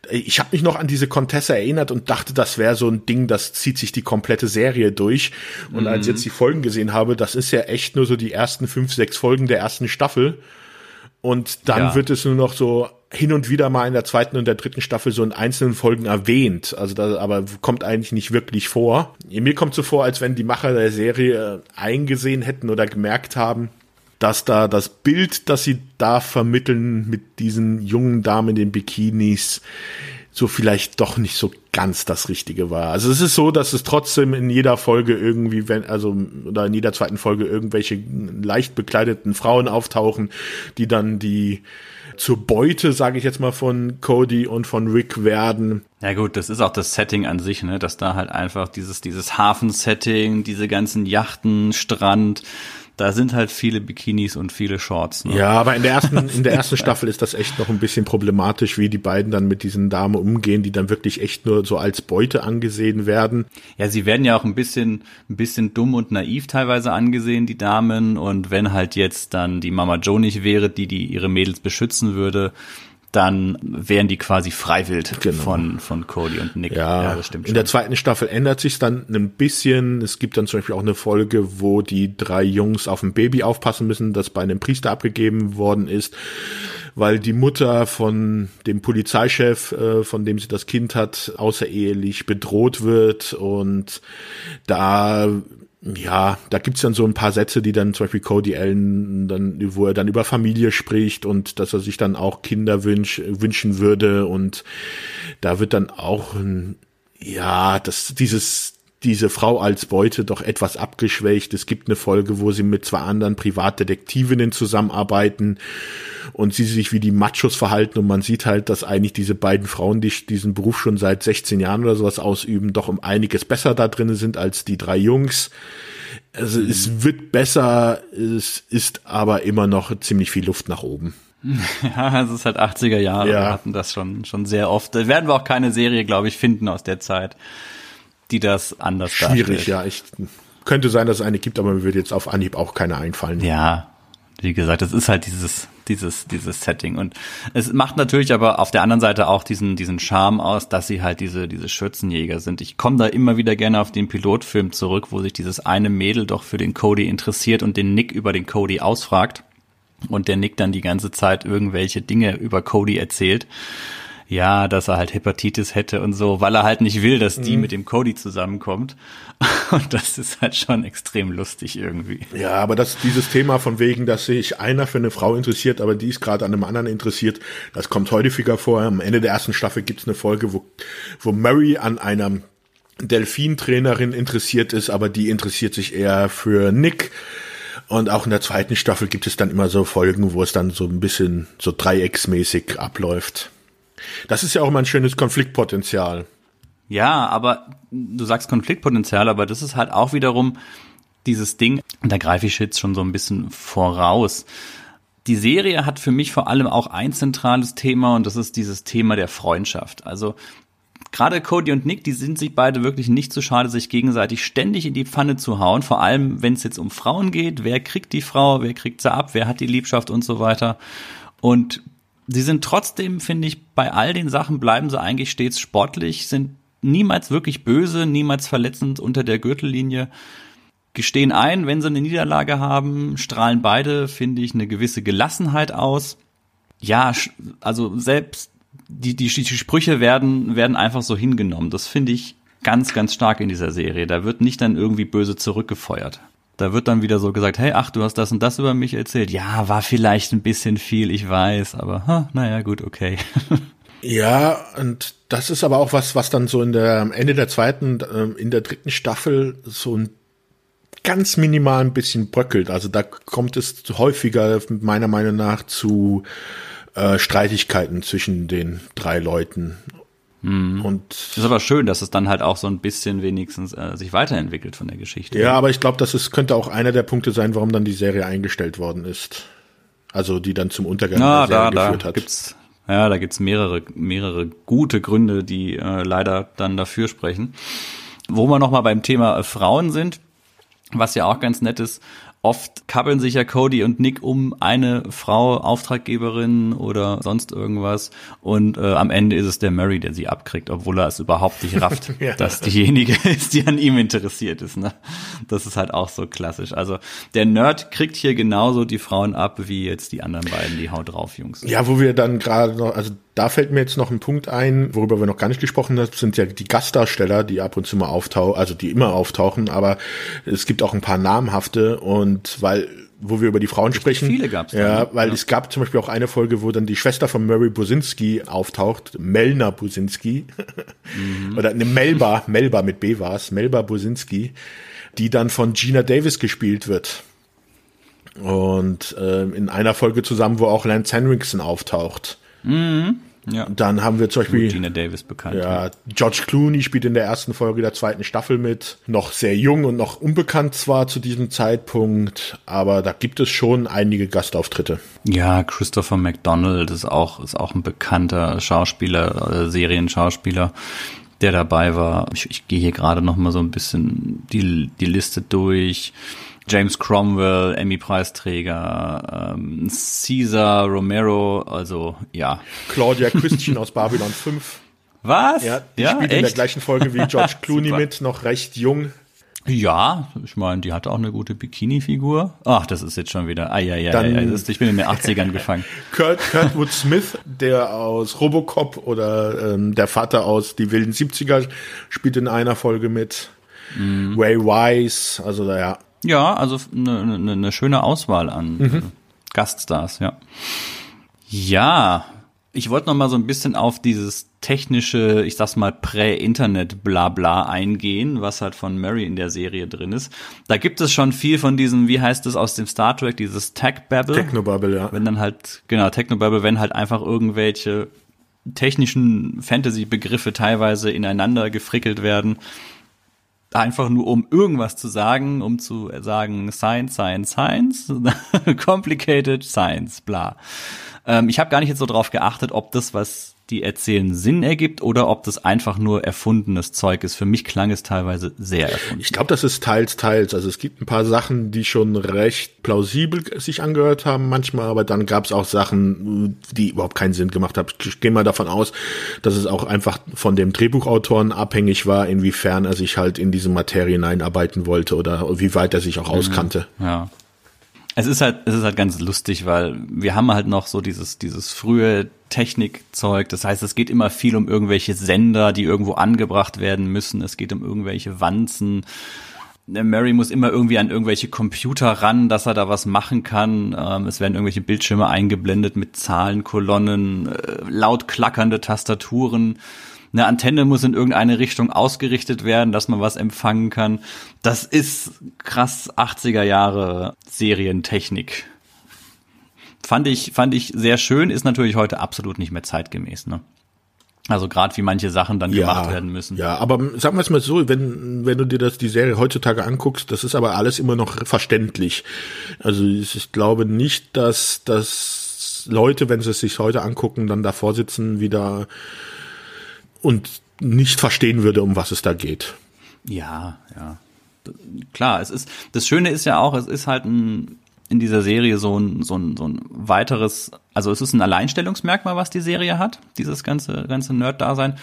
äh, ich habe mich noch an diese Contessa erinnert und dachte, das wäre so ein Ding, das zieht sich die komplette Serie durch. Und mhm. als ich jetzt die Folgen gesehen habe, das ist ja echt nur so die ersten fünf, sechs Folgen der ersten Staffel. Und dann ja. wird es nur noch so hin und wieder mal in der zweiten und der dritten Staffel so in einzelnen Folgen erwähnt. Also da, aber kommt eigentlich nicht wirklich vor. Mir kommt so vor, als wenn die Macher der Serie eingesehen hätten oder gemerkt haben, dass da das Bild, das sie da vermitteln mit diesen jungen Damen in den Bikinis, so vielleicht doch nicht so ganz das Richtige war. Also es ist so, dass es trotzdem in jeder Folge irgendwie, wenn, also, oder in jeder zweiten Folge irgendwelche leicht bekleideten Frauen auftauchen, die dann die zur Beute, sage ich jetzt mal, von Cody und von Rick werden. Ja gut, das ist auch das Setting an sich, ne, dass da halt einfach dieses dieses Hafensetting, diese ganzen Yachten, Strand, da sind halt viele Bikinis und viele Shorts. Ne? Ja, aber in der ersten, in der ersten Staffel ist das echt noch ein bisschen problematisch, wie die beiden dann mit diesen Damen umgehen, die dann wirklich echt nur so als Beute angesehen werden. Ja, sie werden ja auch ein bisschen, ein bisschen dumm und naiv teilweise angesehen, die Damen. Und wenn halt jetzt dann die Mama Joe nicht wäre, die die ihre Mädels beschützen würde, dann wären die quasi freiwillig genau. von, von Cody und Nick. Ja, ja das stimmt schon. In der zweiten Staffel ändert sich dann ein bisschen. Es gibt dann zum Beispiel auch eine Folge, wo die drei Jungs auf ein Baby aufpassen müssen, das bei einem Priester abgegeben worden ist, weil die Mutter von dem Polizeichef, äh, von dem sie das Kind hat, außerehelich bedroht wird und da ja, da gibt's dann so ein paar Sätze, die dann zum Beispiel Cody Allen dann, wo er dann über Familie spricht und dass er sich dann auch Kinder wünsch, wünschen würde. Und da wird dann auch, ja, das, dieses, diese Frau als Beute doch etwas abgeschwächt. Es gibt eine Folge, wo sie mit zwei anderen Privatdetektivinnen zusammenarbeiten und sie sich wie die Machos verhalten und man sieht halt, dass eigentlich diese beiden Frauen, die diesen Beruf schon seit 16 Jahren oder sowas ausüben, doch um einiges besser da drinnen sind als die drei Jungs. Also mhm. es wird besser, es ist aber immer noch ziemlich viel Luft nach oben. Ja, es ist halt 80er Jahre. Ja. Wir hatten das schon, schon sehr oft. Da werden wir auch keine Serie, glaube ich, finden aus der Zeit die das anders Schwierig, darstellt. ja. Ich, könnte sein, dass es eine gibt, aber mir würde jetzt auf Anhieb auch keine einfallen. Ja, wie gesagt, es ist halt dieses, dieses, dieses Setting. Und es macht natürlich aber auf der anderen Seite auch diesen, diesen Charme aus, dass sie halt diese, diese Schürzenjäger sind. Ich komme da immer wieder gerne auf den Pilotfilm zurück, wo sich dieses eine Mädel doch für den Cody interessiert und den Nick über den Cody ausfragt. Und der Nick dann die ganze Zeit irgendwelche Dinge über Cody erzählt ja, dass er halt Hepatitis hätte und so, weil er halt nicht will, dass die mhm. mit dem Cody zusammenkommt. Und das ist halt schon extrem lustig irgendwie. Ja, aber das, dieses Thema von wegen, dass sich einer für eine Frau interessiert, aber die ist gerade an einem anderen interessiert, das kommt häufiger vor. Am Ende der ersten Staffel gibt's eine Folge, wo, wo Mary an einer Delfintrainerin interessiert ist, aber die interessiert sich eher für Nick. Und auch in der zweiten Staffel gibt es dann immer so Folgen, wo es dann so ein bisschen so dreiecksmäßig abläuft. Das ist ja auch immer ein schönes Konfliktpotenzial. Ja, aber du sagst Konfliktpotenzial, aber das ist halt auch wiederum dieses Ding, und da greife ich jetzt schon so ein bisschen voraus. Die Serie hat für mich vor allem auch ein zentrales Thema und das ist dieses Thema der Freundschaft. Also gerade Cody und Nick, die sind sich beide wirklich nicht zu schade, sich gegenseitig ständig in die Pfanne zu hauen. Vor allem, wenn es jetzt um Frauen geht. Wer kriegt die Frau? Wer kriegt sie ab? Wer hat die Liebschaft und so weiter? Und sie sind trotzdem, finde ich, bei all den Sachen bleiben sie eigentlich stets sportlich, sind niemals wirklich böse, niemals verletzend unter der Gürtellinie, gestehen ein, wenn sie eine Niederlage haben, strahlen beide, finde ich, eine gewisse Gelassenheit aus. Ja, also selbst die, die, die Sprüche werden, werden einfach so hingenommen. Das finde ich ganz, ganz stark in dieser Serie. Da wird nicht dann irgendwie böse zurückgefeuert. Da wird dann wieder so gesagt, hey, ach, du hast das und das über mich erzählt. Ja, war vielleicht ein bisschen viel, ich weiß, aber ha, naja, gut, okay. ja, und das ist aber auch was, was dann so in der am Ende der zweiten, ähm, in der dritten Staffel so ein ganz minimal ein bisschen bröckelt. Also da kommt es häufiger meiner Meinung nach zu äh, Streitigkeiten zwischen den drei Leuten. Mhm. Und ist aber schön, dass es dann halt auch so ein bisschen wenigstens äh, sich weiterentwickelt von der Geschichte. Ja, aber ich glaube, das ist, könnte auch einer der Punkte sein, warum dann die Serie eingestellt worden ist. Also die dann zum Untergang Na, der Serie da, geführt da hat. Gibt's, ja, da gibt's mehrere, mehrere gute Gründe, die äh, leider dann dafür sprechen. Wo wir nochmal beim Thema äh, Frauen sind, was ja auch ganz nett ist, Oft kappeln sich ja Cody und Nick um eine Frau, Auftraggeberin oder sonst irgendwas. Und äh, am Ende ist es der Murray, der sie abkriegt, obwohl er es überhaupt nicht rafft, ja. dass diejenige ist, die an ihm interessiert ist. Ne? Das ist halt auch so klassisch. Also der Nerd kriegt hier genauso die Frauen ab, wie jetzt die anderen beiden, die haut drauf, Jungs. Ja, wo wir dann gerade noch, also da fällt mir jetzt noch ein Punkt ein, worüber wir noch gar nicht gesprochen haben, sind ja die Gastdarsteller, die ab und zu mal auftauchen, also die immer auftauchen, aber es gibt auch ein paar namhafte und weil wo wir über die Frauen sprechen. Viele gab's. Ja, dann, weil ja. es gab zum Beispiel auch eine Folge, wo dann die Schwester von Murray Businski auftaucht, Melna Businski, mhm. oder eine Melba, Melba mit B war's, Melba Businski, die dann von Gina Davis gespielt wird. Und äh, in einer Folge zusammen, wo auch Lance Henriksen auftaucht. Mhm. Ja. Dann haben wir zum Beispiel Gina Davis bekannt. Ja, ja, George Clooney spielt in der ersten Folge der zweiten Staffel mit. Noch sehr jung und noch unbekannt zwar zu diesem Zeitpunkt, aber da gibt es schon einige Gastauftritte. Ja, Christopher McDonald ist auch ist auch ein bekannter Schauspieler, äh, Serienschauspieler der dabei war. Ich, ich gehe hier gerade noch mal so ein bisschen die, die Liste durch. James Cromwell, Emmy-Preisträger, ähm, Caesar Romero, also ja. Claudia Christian aus Babylon 5. Was? Ja, die ja, spielt echt? in der gleichen Folge wie George Clooney mit, noch recht jung. Ja, ich meine, die hatte auch eine gute Bikini-Figur. Ach, das ist jetzt schon wieder. Ah, ja, ja, Dann, ja, ja. ich bin in den 80ern gefangen. Kurt, Kurtwood Smith, der aus Robocop oder ähm, der Vater aus Die wilden 70er, spielt in einer Folge mit. Mm. Ray Wise, also da ja, ja, also eine, eine, eine schöne Auswahl an mhm. Gaststars, ja. Ja, ich wollte noch mal so ein bisschen auf dieses technische, ich sag's mal Prä-Internet-Blabla eingehen, was halt von Mary in der Serie drin ist. Da gibt es schon viel von diesem, wie heißt es aus dem Star Trek, dieses Tech-Babble. Technobabble, ja. Wenn dann halt, genau, Technobabble, wenn halt einfach irgendwelche technischen Fantasy-Begriffe teilweise ineinander gefrickelt werden einfach nur um irgendwas zu sagen, um zu sagen Science, Science, Science, complicated Science, bla. Ähm, ich habe gar nicht jetzt so drauf geachtet, ob das, was die erzählen, Sinn ergibt oder ob das einfach nur erfundenes Zeug ist. Für mich klang es teilweise sehr erfunden. Ich glaube, das ist teils, teils. Also es gibt ein paar Sachen, die schon recht plausibel sich angehört haben manchmal, aber dann gab es auch Sachen, die überhaupt keinen Sinn gemacht haben. Ich gehe mal davon aus, dass es auch einfach von dem Drehbuchautoren abhängig war, inwiefern er sich halt in diese Materie hineinarbeiten wollte oder wie weit er sich auch auskannte. Ja. Es ist halt, es ist halt ganz lustig, weil wir haben halt noch so dieses, dieses frühe Technikzeug. Das heißt, es geht immer viel um irgendwelche Sender, die irgendwo angebracht werden müssen. Es geht um irgendwelche Wanzen. Der Mary muss immer irgendwie an irgendwelche Computer ran, dass er da was machen kann. Ähm, es werden irgendwelche Bildschirme eingeblendet mit Zahlenkolonnen, äh, laut klackernde Tastaturen eine Antenne muss in irgendeine Richtung ausgerichtet werden, dass man was empfangen kann. Das ist krass 80er Jahre Serientechnik. Fand ich, fand ich sehr schön, ist natürlich heute absolut nicht mehr zeitgemäß, ne? Also gerade wie manche Sachen dann ja, gemacht werden müssen. Ja, aber sagen wir es mal so, wenn, wenn du dir das die Serie heutzutage anguckst, das ist aber alles immer noch verständlich. Also ich glaube nicht, dass, dass Leute, wenn sie es sich heute angucken, dann davor sitzen, wieder und nicht verstehen würde, um was es da geht. Ja, ja. Klar, es ist, das Schöne ist ja auch, es ist halt ein, in dieser Serie so ein, so ein, so ein weiteres, also es ist ein Alleinstellungsmerkmal, was die Serie hat, dieses ganze, ganze Nerd-Dasein.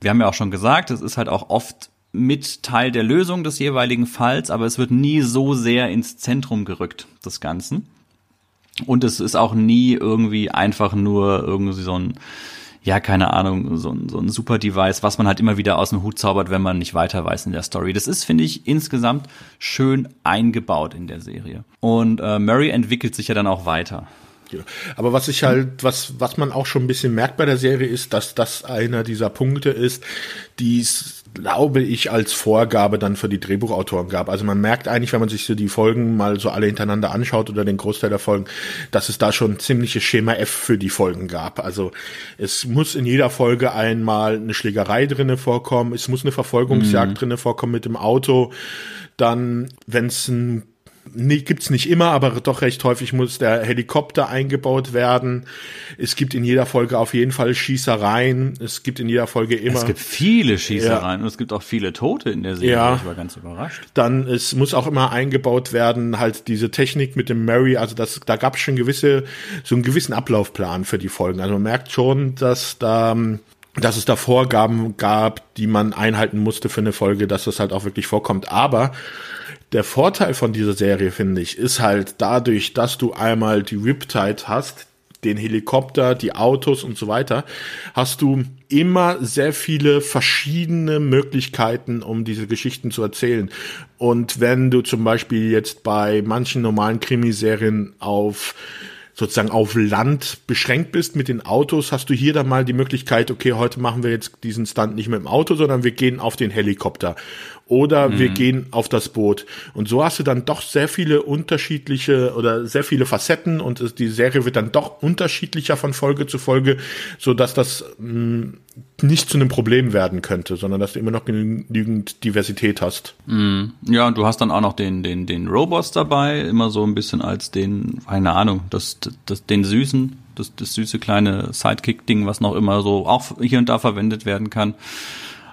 Wir haben ja auch schon gesagt, es ist halt auch oft mit Teil der Lösung des jeweiligen Falls, aber es wird nie so sehr ins Zentrum gerückt, des Ganzen. Und es ist auch nie irgendwie einfach nur irgendwie so ein, ja, keine Ahnung, so, ein so ein super Device, was man halt immer wieder aus dem Hut zaubert, wenn man nicht weiter weiß in der Story. Das ist, finde ich, insgesamt schön eingebaut in der Serie. Und äh, Murray entwickelt sich ja dann auch weiter. Ja. Aber was ich halt, was, was man auch schon ein bisschen merkt bei der Serie ist, dass das einer dieser Punkte ist, die es, glaube ich, als Vorgabe dann für die Drehbuchautoren gab. Also man merkt eigentlich, wenn man sich so die Folgen mal so alle hintereinander anschaut oder den Großteil der Folgen, dass es da schon ziemliches Schema F für die Folgen gab. Also es muss in jeder Folge einmal eine Schlägerei drinne vorkommen, es muss eine Verfolgungsjagd mhm. drinne vorkommen mit dem Auto. Dann, wenn es ein nee, gibt's nicht immer, aber doch recht häufig muss der Helikopter eingebaut werden. Es gibt in jeder Folge auf jeden Fall Schießereien. Es gibt in jeder Folge immer. Es gibt viele Schießereien ja. und es gibt auch viele Tote in der Serie. Ja. Ich war ganz überrascht. Dann es muss auch immer eingebaut werden, halt diese Technik mit dem Mary. Also das, da gab es schon gewisse, so einen gewissen Ablaufplan für die Folgen. Also man merkt schon, dass da dass es da Vorgaben gab, die man einhalten musste für eine Folge, dass das halt auch wirklich vorkommt. Aber der Vorteil von dieser Serie, finde ich, ist halt dadurch, dass du einmal die Riptide hast, den Helikopter, die Autos und so weiter, hast du immer sehr viele verschiedene Möglichkeiten, um diese Geschichten zu erzählen. Und wenn du zum Beispiel jetzt bei manchen normalen Krimiserien auf sozusagen auf Land beschränkt bist mit den Autos, hast du hier dann mal die Möglichkeit, okay, heute machen wir jetzt diesen Stunt nicht mit dem Auto, sondern wir gehen auf den Helikopter oder mhm. wir gehen auf das Boot. Und so hast du dann doch sehr viele unterschiedliche oder sehr viele Facetten und die Serie wird dann doch unterschiedlicher von Folge zu Folge, so dass das mh, mm, nicht zu einem Problem werden könnte, sondern dass du immer noch genügend Diversität hast. Mhm. Ja, und du hast dann auch noch den, den, den Robots dabei, immer so ein bisschen als den, keine Ahnung, das, das, den süßen, das, das süße kleine Sidekick-Ding, was noch immer so auch hier und da verwendet werden kann.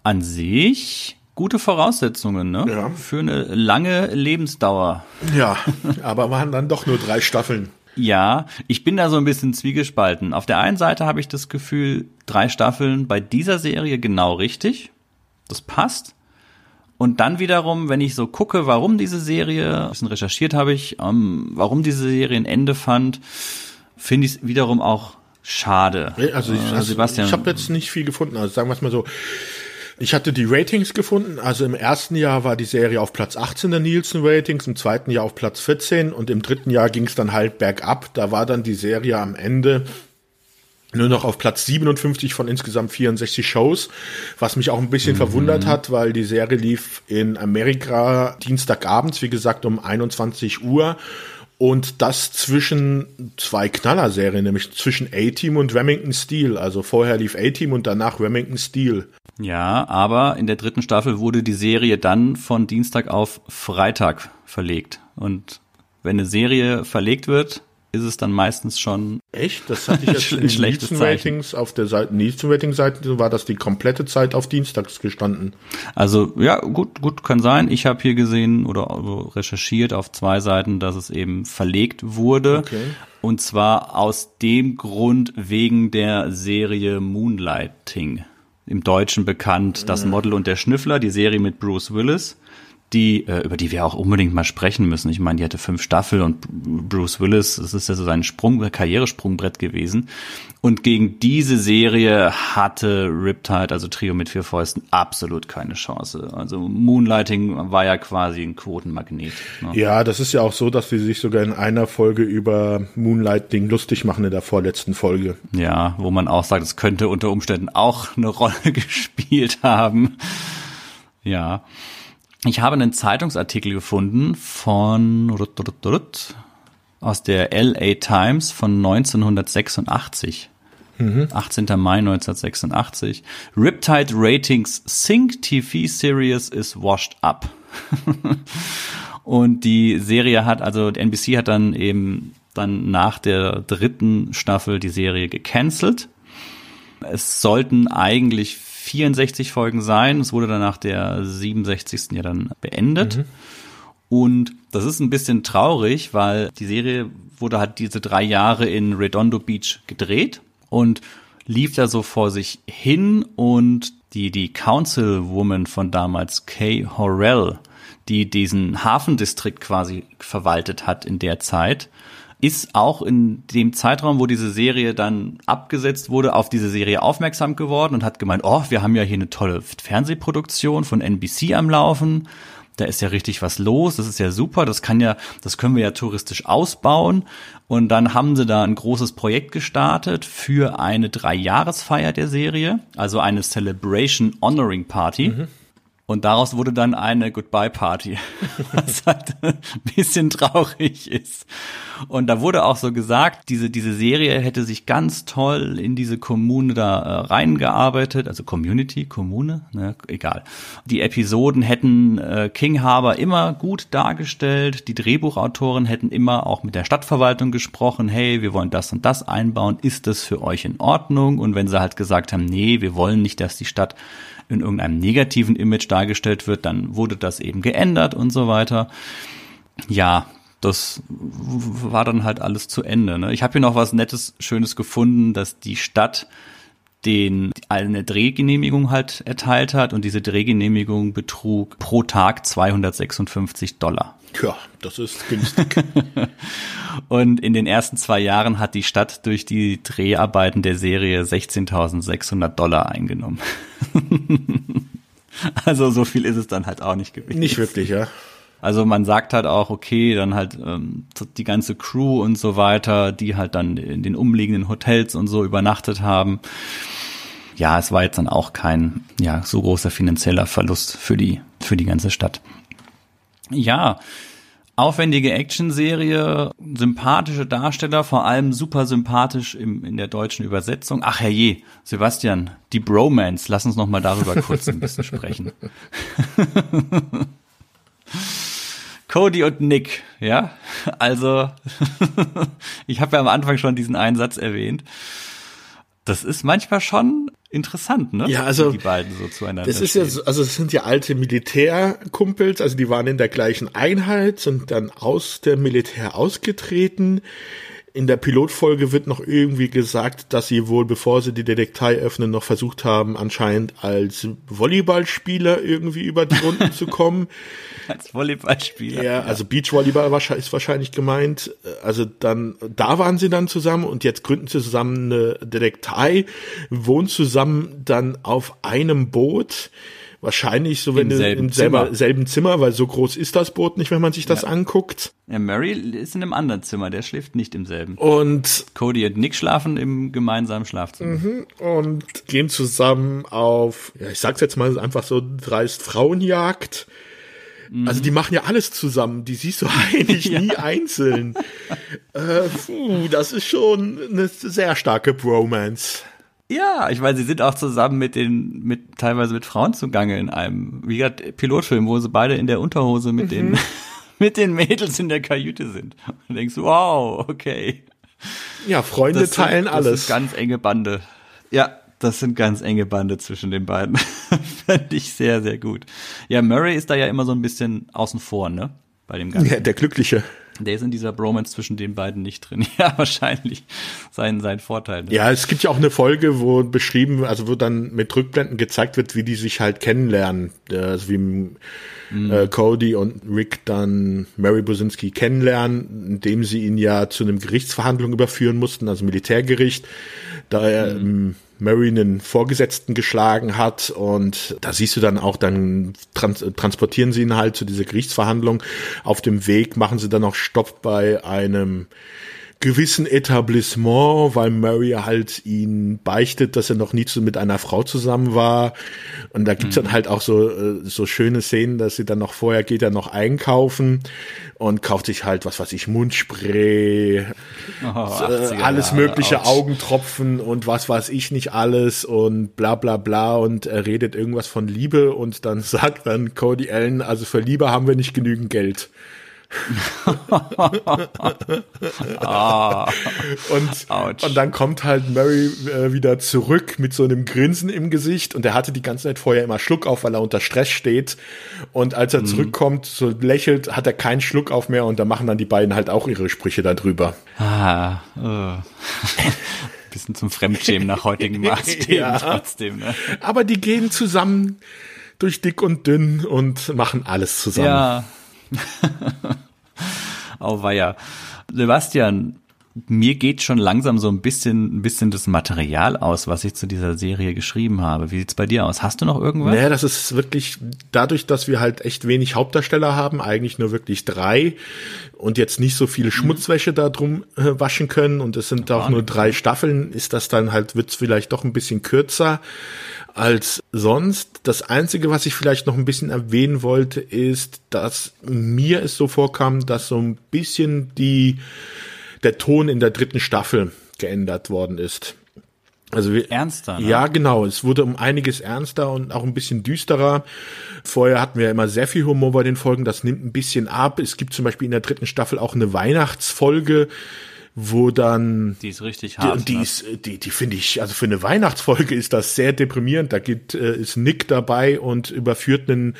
An sich gute Voraussetzungen, ne? Ja. Für eine lange Lebensdauer. Ja, aber waren dann doch nur drei Staffeln. Ja, ich bin da so ein bisschen zwiegespalten. Auf der einen Seite habe ich das Gefühl, drei Staffeln bei dieser Serie genau richtig. Das passt. Und dann wiederum, wenn ich so gucke, warum diese Serie, ein bisschen recherchiert habe ich, ähm, warum diese Serie ein Ende fand, finde ich es wiederum auch schade. Also ich, äh, Sebastian, ich habe jetzt nicht viel gefunden. Also sagen wir es mal so, ich hatte die Ratings gefunden. Also im ersten Jahr war die Serie auf Platz 18 der Nielsen Ratings, im zweiten Jahr auf Platz 14 und im dritten Jahr ging es dann halt bergab. Da war dann die Serie am Ende nur noch auf Platz 57 von insgesamt 64 Shows, was mich auch ein bisschen mhm. verwundert hat, weil die Serie lief in Amerika Dienstagabends, wie gesagt, um 21 Uhr und das zwischen zwei Knallerserien, nämlich zwischen A-Team und Remington Steel. Also vorher lief A-Team und danach Remington Steel. Ja, aber in der dritten Staffel wurde die Serie dann von Dienstag auf Freitag verlegt. Und wenn eine Serie verlegt wird, ist es dann meistens schon echt. Das hatte ich jetzt in den Nielsen Ratings auf der Seite Nielsen Rating Seite war das die komplette Zeit auf Dienstags gestanden. Also ja gut gut kann sein. Ich habe hier gesehen oder recherchiert auf zwei Seiten, dass es eben verlegt wurde. Okay. Und zwar aus dem Grund wegen der Serie Moonlighting. Im Deutschen bekannt, das Model und der Schnüffler, die Serie mit Bruce Willis die, äh, über die wir auch unbedingt mal sprechen müssen. Ich meine, die hatte fünf Staffeln und Bruce Willis, das ist ja so sein Sprung, Karrieresprungbrett gewesen. Und gegen diese Serie hatte Riptide, also Trio mit vier Fäusten, absolut keine Chance. Also Moonlighting war ja quasi ein Quotenmagnet. Ne? Ja, das ist ja auch so, dass sie sich sogar in einer Folge über Moonlighting lustig machen in der vorletzten Folge. Ja, wo man auch sagt, es könnte unter Umständen auch eine Rolle gespielt haben. Ja. Ich habe einen Zeitungsartikel gefunden von aus der LA Times von 1986. Mhm. 18. Mai 1986. Riptide Ratings Sync TV Series is washed up. Und die Serie hat, also NBC hat dann eben dann nach der dritten Staffel die Serie gecancelt. Es sollten eigentlich 64 Folgen sein. Es wurde dann nach der 67. ja dann beendet. Mhm. Und das ist ein bisschen traurig, weil die Serie wurde halt diese drei Jahre in Redondo Beach gedreht und lief da so vor sich hin und die, die Councilwoman von damals, Kay Horrell, die diesen Hafendistrikt quasi verwaltet hat in der Zeit, ist auch in dem Zeitraum, wo diese Serie dann abgesetzt wurde, auf diese Serie aufmerksam geworden und hat gemeint, oh, wir haben ja hier eine tolle Fernsehproduktion von NBC am Laufen. da ist ja richtig was los, das ist ja super, das kann ja, das können wir ja touristisch ausbauen. Und dann haben sie da ein großes Projekt gestartet für eine Dreijahresfeier der Serie, also eine Celebration Honoring Party. Mhm. Und daraus wurde dann eine Goodbye-Party, was halt ein bisschen traurig ist. Und da wurde auch so gesagt, diese, diese Serie hätte sich ganz toll in diese Kommune da äh, reingearbeitet, also Community, Kommune, ne, egal. Die Episoden hätten äh, King Harbor immer gut dargestellt, die Drehbuchautoren hätten immer auch mit der Stadtverwaltung gesprochen, hey, wir wollen das und das einbauen, ist das für euch in Ordnung? Und wenn sie halt gesagt haben, nee, wir wollen nicht, dass die Stadt in irgendeinem negativen Image dargestellt wird, dann wurde das eben geändert und so weiter. Ja, das war dann halt alles zu Ende. Ne? Ich habe hier noch was Nettes, Schönes gefunden, dass die Stadt den eine Drehgenehmigung halt erteilt hat und diese Drehgenehmigung betrug pro Tag 256 Dollar. Ja, das ist günstig. und in den ersten zwei Jahren hat die Stadt durch die Dreharbeiten der Serie 16.600 Dollar eingenommen. also so viel ist es dann halt auch nicht gewesen. Nicht wirklich, ja. Also man sagt halt auch, okay, dann halt ähm, die ganze Crew und so weiter, die halt dann in den umliegenden Hotels und so übernachtet haben. Ja, es war jetzt dann auch kein ja so großer finanzieller Verlust für die für die ganze Stadt. Ja, aufwendige Actionserie, sympathische Darsteller, vor allem super sympathisch im, in der deutschen Übersetzung. Ach herrje, Sebastian, die Bromance, lass uns noch mal darüber kurz ein bisschen sprechen. Cody und Nick, ja, also ich habe ja am Anfang schon diesen Einsatz erwähnt. Das ist manchmal schon interessant, ne? Ja, also die beiden so zueinander. Das ist stehen. ja, so, also es sind ja alte Militärkumpels, also die waren in der gleichen Einheit, sind dann aus der Militär ausgetreten. In der Pilotfolge wird noch irgendwie gesagt, dass sie wohl, bevor sie die Detektei öffnen, noch versucht haben, anscheinend als Volleyballspieler irgendwie über die Runden zu kommen. Als Volleyballspieler. Ja, also Beachvolleyball ist wahrscheinlich gemeint. Also dann, da waren sie dann zusammen und jetzt gründen sie zusammen eine Detektei, wohnen zusammen dann auf einem Boot. Wahrscheinlich so, wenn Im du im selber, selben Zimmer, weil so groß ist das Boot nicht, wenn man sich das ja. anguckt. Ja, Mary ist in einem anderen Zimmer, der schläft nicht im selben. Und Cody und Nick schlafen im gemeinsamen Schlafzimmer. Mhm, und gehen zusammen auf, ja, ich sag's jetzt mal einfach so dreist Frauenjagd. Mhm. Also die machen ja alles zusammen, die siehst du eigentlich ja. nie einzeln. äh, puh, das ist schon eine sehr starke Bromance. Ja, ich meine, sie sind auch zusammen mit den, mit teilweise mit Frauen zugange in einem, wie gesagt, Pilotfilm, wo sie beide in der Unterhose mit mhm. den, mit den Mädels in der Kajüte sind. Und denkst, wow, okay. Ja, Freunde das teilen sind, alles. Das ist ganz enge Bande. Ja, das sind ganz enge Bande zwischen den beiden. Fände ich sehr, sehr gut. Ja, Murray ist da ja immer so ein bisschen außen vor, ne? Bei dem Ganzen. Ja, der Glückliche. Der ist in dieser Bromance zwischen den beiden nicht drin. Ja, wahrscheinlich sein, sein Vorteil. Ne? Ja, es gibt ja auch eine Folge, wo beschrieben, also wo dann mit Rückblenden gezeigt wird, wie die sich halt kennenlernen. Also wie mhm. äh, Cody und Rick dann Mary Bosinski kennenlernen, indem sie ihn ja zu einem Gerichtsverhandlung überführen mussten, also Militärgericht. Da er mhm. ähm, Mary einen Vorgesetzten geschlagen hat und da siehst du dann auch, dann trans transportieren sie ihn halt zu dieser Gerichtsverhandlung. Auf dem Weg machen sie dann noch Stopp bei einem gewissen Etablissement, weil Murray halt ihn beichtet, dass er noch nie zu, mit einer Frau zusammen war. Und da gibt's mhm. dann halt auch so, äh, so schöne Szenen, dass sie dann noch vorher geht er noch einkaufen und kauft sich halt, was weiß ich, Mundspray, oh, äh, alles mögliche, Ouch. Augentropfen und was weiß ich nicht alles und bla bla bla und er redet irgendwas von Liebe und dann sagt dann Cody Allen, also für Liebe haben wir nicht genügend Geld ah. und, und dann kommt halt Mary äh, wieder zurück mit so einem Grinsen im Gesicht und er hatte die ganze Zeit vorher immer Schluck auf, weil er unter Stress steht. Und als er mhm. zurückkommt, so lächelt, hat er keinen Schluck auf mehr und da machen dann die beiden halt auch ihre Sprüche darüber. Ah, oh. bisschen zum Fremdschämen nach heutigen Maßstäben ja. trotzdem. Ne? Aber die gehen zusammen durch dick und dünn und machen alles zusammen. Ja. Auweia. Sebastian, mir geht schon langsam so ein bisschen, ein bisschen das Material aus, was ich zu dieser Serie geschrieben habe. Wie sieht's bei dir aus? Hast du noch irgendwas? Naja, das ist wirklich dadurch, dass wir halt echt wenig Hauptdarsteller haben, eigentlich nur wirklich drei und jetzt nicht so viele Schmutzwäsche da drum äh, waschen können und es sind auch nur drei Staffeln, ist das dann halt, wird's vielleicht doch ein bisschen kürzer als sonst. Das Einzige, was ich vielleicht noch ein bisschen erwähnen wollte, ist, dass mir es so vorkam, dass so ein bisschen die der Ton in der dritten Staffel geändert worden ist. Also wir, ernster. Ne? Ja, genau. Es wurde um einiges ernster und auch ein bisschen düsterer. Vorher hatten wir immer sehr viel Humor bei den Folgen. Das nimmt ein bisschen ab. Es gibt zum Beispiel in der dritten Staffel auch eine Weihnachtsfolge, wo dann die ist richtig hart. Die, die ne? ist, die, die finde ich, also für eine Weihnachtsfolge ist das sehr deprimierend. Da gibt äh, ist Nick dabei und überführt einen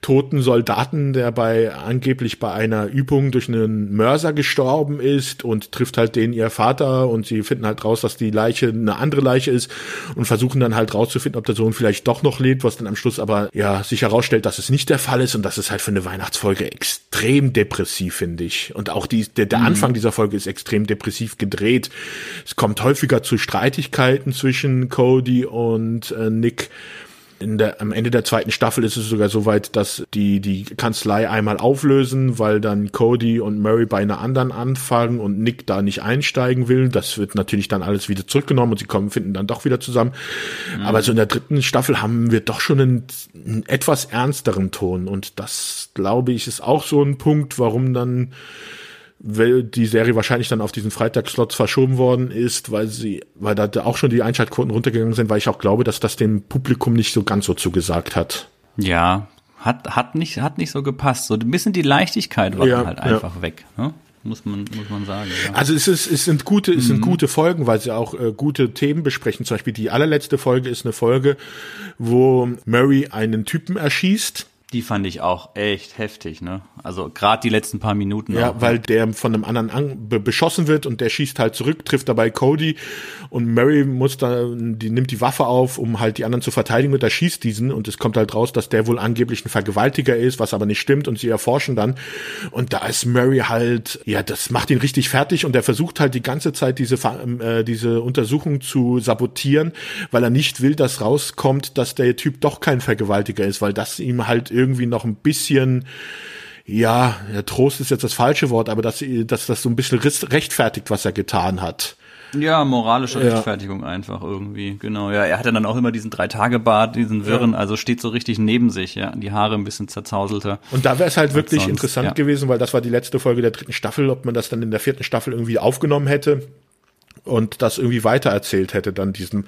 toten Soldaten, der bei angeblich bei einer Übung durch einen Mörser gestorben ist und trifft halt den ihr Vater und sie finden halt raus, dass die Leiche eine andere Leiche ist und versuchen dann halt rauszufinden, ob der Sohn vielleicht doch noch lebt, was dann am Schluss aber ja sich herausstellt, dass es nicht der Fall ist und das ist halt für eine Weihnachtsfolge extrem depressiv, finde ich. Und auch die, der, der mhm. Anfang dieser Folge ist extrem depressiv gedreht. Es kommt häufiger zu Streitigkeiten zwischen Cody und äh, Nick. Der, am Ende der zweiten Staffel ist es sogar so weit, dass die die Kanzlei einmal auflösen, weil dann Cody und Murray bei einer anderen anfangen und Nick da nicht einsteigen will. Das wird natürlich dann alles wieder zurückgenommen und sie kommen, finden dann doch wieder zusammen. Mhm. Aber so in der dritten Staffel haben wir doch schon einen, einen etwas ernsteren Ton und das glaube ich ist auch so ein Punkt, warum dann die Serie wahrscheinlich dann auf diesen Freitagsslots verschoben worden ist, weil sie, weil da auch schon die Einschaltquoten runtergegangen sind, weil ich auch glaube, dass das dem Publikum nicht so ganz so zugesagt hat. Ja, hat, hat nicht, hat nicht so gepasst. So ein bisschen die Leichtigkeit war ja, halt einfach ja. weg, ne? Muss man, muss man sagen. Ja. Also es ist, es sind gute, es mhm. sind gute Folgen, weil sie auch äh, gute Themen besprechen. Zum Beispiel die allerletzte Folge ist eine Folge, wo Murray einen Typen erschießt die fand ich auch echt heftig, ne? Also gerade die letzten paar Minuten. Ja, auch, weil der von einem anderen an, be beschossen wird und der schießt halt zurück, trifft dabei Cody und Mary muss dann, die nimmt die Waffe auf, um halt die anderen zu verteidigen und er schießt diesen und es kommt halt raus, dass der wohl angeblich ein Vergewaltiger ist, was aber nicht stimmt und sie erforschen dann und da ist Mary halt, ja, das macht ihn richtig fertig und er versucht halt die ganze Zeit diese äh, diese Untersuchung zu sabotieren, weil er nicht will, dass rauskommt, dass der Typ doch kein Vergewaltiger ist, weil das ihm halt irgendwie noch ein bisschen ja, Trost ist jetzt das falsche Wort, aber dass, dass das so ein bisschen rechtfertigt, was er getan hat. Ja, moralische ja. Rechtfertigung einfach irgendwie, genau. Ja, er hatte dann auch immer diesen Drei-Tage-Bart, diesen Wirren, ja. also steht so richtig neben sich, ja, die Haare ein bisschen zerzauselter. Und da wäre es halt wirklich sonst, interessant ja. gewesen, weil das war die letzte Folge der dritten Staffel, ob man das dann in der vierten Staffel irgendwie aufgenommen hätte und das irgendwie weitererzählt hätte, dann diesen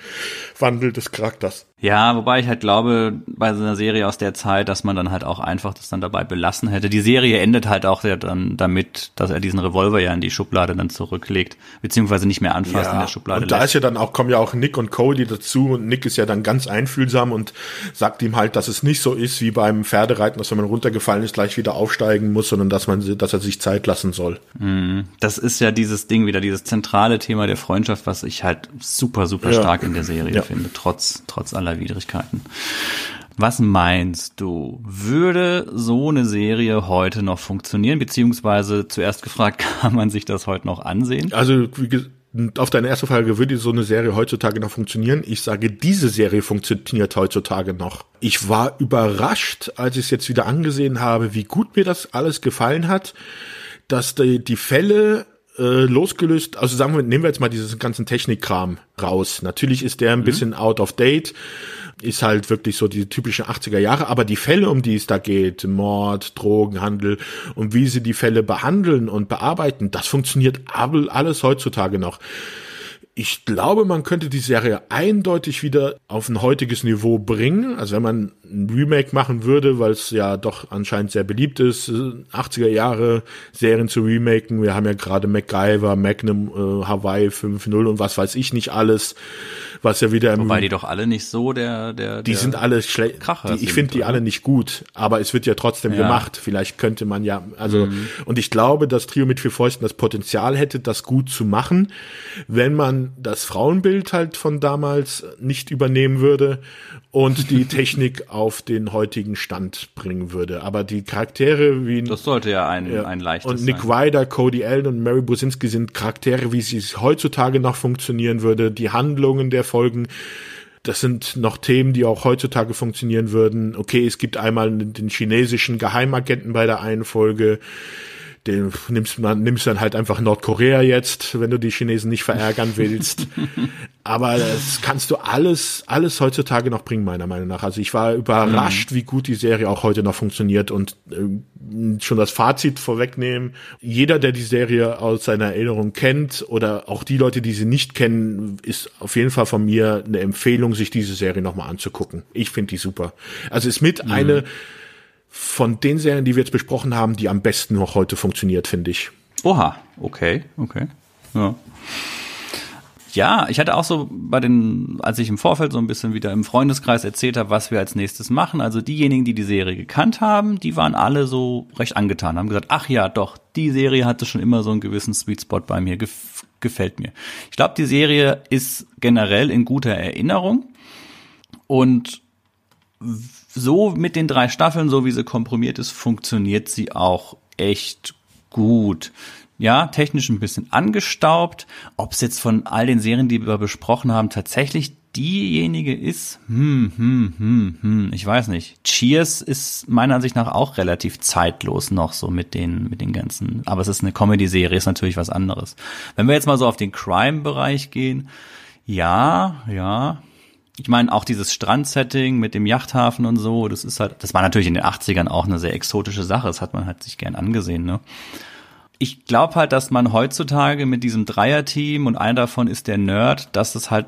Wandel des Charakters. Ja, wobei ich halt glaube, bei so einer Serie aus der Zeit, dass man dann halt auch einfach das dann dabei belassen hätte. Die Serie endet halt auch ja dann damit, dass er diesen Revolver ja in die Schublade dann zurücklegt, beziehungsweise nicht mehr anfasst ja, in der Schublade. Und da lässt. ist ja dann auch, kommen ja auch Nick und Cody dazu und Nick ist ja dann ganz einfühlsam und sagt ihm halt, dass es nicht so ist wie beim Pferdereiten, dass wenn man runtergefallen ist, gleich wieder aufsteigen muss, sondern dass man, dass er sich Zeit lassen soll. Mhm. Das ist ja dieses Ding wieder, dieses zentrale Thema der Freundschaft, was ich halt super, super ja. stark in der Serie ja. finde, trotz, trotz aller Widrigkeiten. Was meinst du? Würde so eine Serie heute noch funktionieren? Beziehungsweise zuerst gefragt, kann man sich das heute noch ansehen? Also, auf deine erste Frage, würde so eine Serie heutzutage noch funktionieren? Ich sage, diese Serie funktioniert heutzutage noch. Ich war überrascht, als ich es jetzt wieder angesehen habe, wie gut mir das alles gefallen hat, dass die, die Fälle äh, losgelöst, also sagen wir, nehmen wir jetzt mal dieses ganzen Technikkram raus. Natürlich ist der ein mhm. bisschen out of date ist halt wirklich so die typische 80er Jahre, aber die Fälle, um die es da geht, Mord, Drogenhandel und wie sie die Fälle behandeln und bearbeiten, das funktioniert alles heutzutage noch. Ich glaube, man könnte die Serie eindeutig wieder auf ein heutiges Niveau bringen. Also wenn man ein Remake machen würde, weil es ja doch anscheinend sehr beliebt ist, 80er Jahre Serien zu remaken. Wir haben ja gerade MacGyver, Magnum, äh, Hawaii 5.0 und was weiß ich nicht alles was ja wieder. Wobei die doch alle nicht so der der. Die der sind alle schlecht. Ich finde die alle nicht gut, aber es wird ja trotzdem ja. gemacht. Vielleicht könnte man ja, also mhm. und ich glaube, dass Trio mit vier Fäusten das Potenzial hätte, das gut zu machen, wenn man das Frauenbild halt von damals nicht übernehmen würde und die Technik auf den heutigen Stand bringen würde. Aber die Charaktere wie das sollte ja ein, ja, ein leichtes und Nick sein. Ryder, Cody Allen und Mary Businski sind Charaktere, wie sie heutzutage noch funktionieren würde. Die Handlungen der Folgen das sind noch Themen, die auch heutzutage funktionieren würden. Okay, es gibt einmal den chinesischen Geheimagenten bei der einen Folge den nimmst man nimmst dann halt einfach Nordkorea jetzt, wenn du die Chinesen nicht verärgern willst. Aber das kannst du alles alles heutzutage noch bringen meiner Meinung nach. Also ich war überrascht, mhm. wie gut die Serie auch heute noch funktioniert und äh, schon das Fazit vorwegnehmen. Jeder, der die Serie aus seiner Erinnerung kennt oder auch die Leute, die sie nicht kennen, ist auf jeden Fall von mir eine Empfehlung, sich diese Serie nochmal anzugucken. Ich finde die super. Also ist mit mhm. eine von den Serien, die wir jetzt besprochen haben, die am besten noch heute funktioniert, finde ich. Oha, okay, okay. Ja. Ja, ich hatte auch so bei den, als ich im Vorfeld so ein bisschen wieder im Freundeskreis erzählt habe, was wir als nächstes machen. Also diejenigen, die die Serie gekannt haben, die waren alle so recht angetan, haben gesagt, ach ja, doch, die Serie hatte schon immer so einen gewissen Sweet Spot bei mir, gef gefällt mir. Ich glaube, die Serie ist generell in guter Erinnerung und so mit den drei Staffeln, so wie sie komprimiert ist, funktioniert sie auch echt gut. Ja, technisch ein bisschen angestaubt. Ob es jetzt von all den Serien, die wir besprochen haben, tatsächlich diejenige ist, hm, hm, hm, hm, ich weiß nicht. Cheers ist meiner Ansicht nach auch relativ zeitlos noch so mit den, mit den ganzen, aber es ist eine Comedy-Serie, ist natürlich was anderes. Wenn wir jetzt mal so auf den Crime-Bereich gehen, ja, ja, ich meine, auch dieses Strandsetting mit dem Yachthafen und so, das ist halt, das war natürlich in den 80ern auch eine sehr exotische Sache, das hat man halt sich gern angesehen, ne? Ich glaube halt, dass man heutzutage mit diesem Dreierteam und einer davon ist der Nerd, dass das halt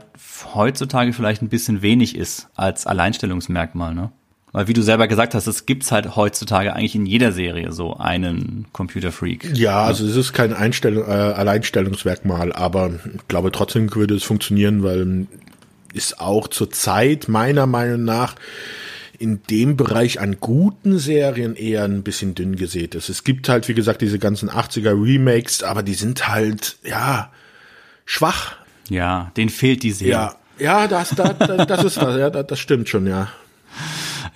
heutzutage vielleicht ein bisschen wenig ist als Alleinstellungsmerkmal, ne? Weil wie du selber gesagt hast, es gibt's halt heutzutage eigentlich in jeder Serie so einen Computerfreak. Ja, also es ist kein Einstellung, äh, Alleinstellungsmerkmal, aber ich glaube trotzdem würde es funktionieren, weil ist auch zurzeit meiner Meinung nach in dem Bereich an guten Serien eher ein bisschen dünn gesät ist. Es gibt halt, wie gesagt, diese ganzen 80er Remakes, aber die sind halt, ja, schwach. Ja, denen fehlt die Serie. Ja, ja das, das, das ist das, ja, das stimmt schon, ja.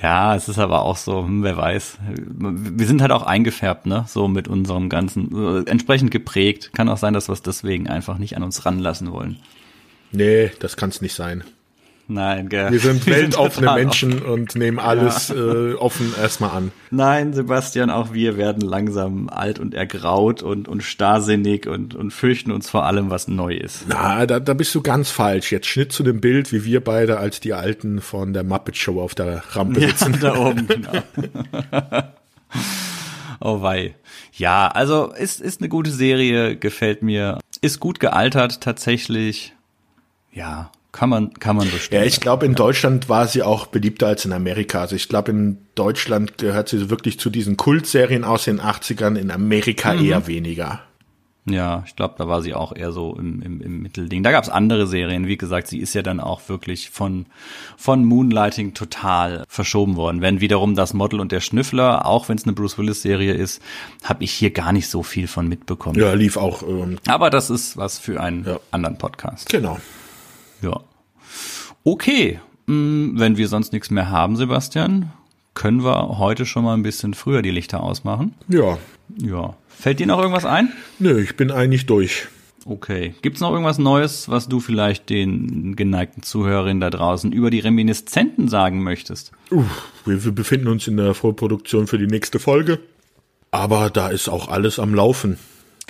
Ja, es ist aber auch so, hm, wer weiß. Wir sind halt auch eingefärbt, ne? So mit unserem ganzen, äh, entsprechend geprägt. Kann auch sein, dass wir es deswegen einfach nicht an uns ranlassen wollen. Nee, das kann es nicht sein. Nein, gell. Wir sind weltoffene Menschen offen. und nehmen alles ja. äh, offen erstmal an. Nein, Sebastian, auch wir werden langsam alt und ergraut und, und starrsinnig und, und fürchten uns vor allem, was neu ist. Na, da, da bist du ganz falsch. Jetzt Schnitt zu dem Bild, wie wir beide als die Alten von der Muppet Show auf der Rampe sitzen. Ja, da oben, genau. oh wei. Ja, also ist, ist eine gute Serie, gefällt mir. Ist gut gealtert tatsächlich ja, kann man, kann man bestimmen. Ja, ich glaube, in Deutschland war sie auch beliebter als in Amerika. Also ich glaube, in Deutschland gehört sie wirklich zu diesen Kultserien aus den 80ern, in Amerika mhm. eher weniger. Ja, ich glaube, da war sie auch eher so im, im, im Mittelding. Da gab es andere Serien. Wie gesagt, sie ist ja dann auch wirklich von, von Moonlighting total verschoben worden. Wenn wiederum das Model und der Schnüffler, auch wenn es eine Bruce Willis-Serie ist, habe ich hier gar nicht so viel von mitbekommen. Ja, lief auch. Ähm, Aber das ist was für einen ja. anderen Podcast. Genau. Ja. Okay, mm, wenn wir sonst nichts mehr haben, Sebastian, können wir heute schon mal ein bisschen früher die Lichter ausmachen. Ja. Ja. Fällt dir noch irgendwas ein? Nö, ich bin eigentlich durch. Okay. Gibt's noch irgendwas Neues, was du vielleicht den geneigten Zuhörerinnen da draußen über die Reminiszenten sagen möchtest? Uff, wir, wir befinden uns in der Vorproduktion für die nächste Folge. Aber da ist auch alles am Laufen.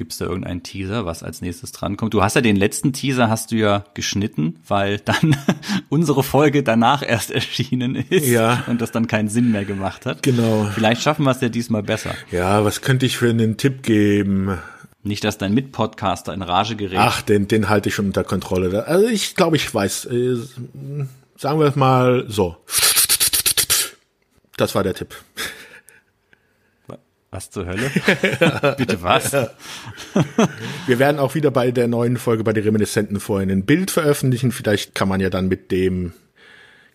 Gibt es da irgendeinen Teaser, was als nächstes drankommt? Du hast ja den letzten Teaser hast du ja geschnitten, weil dann unsere Folge danach erst erschienen ist ja. und das dann keinen Sinn mehr gemacht hat. Genau. Vielleicht schaffen wir es ja diesmal besser. Ja, was könnte ich für einen Tipp geben? Nicht, dass dein Mitpodcaster in Rage gerät. Ach, den, den halte ich schon unter Kontrolle. Also ich glaube, ich weiß. Äh, sagen wir es mal so. Das war der Tipp. Was zur Hölle? Bitte was? Wir werden auch wieder bei der neuen Folge bei den Reminiszenten vorhin ein Bild veröffentlichen. Vielleicht kann man ja dann mit dem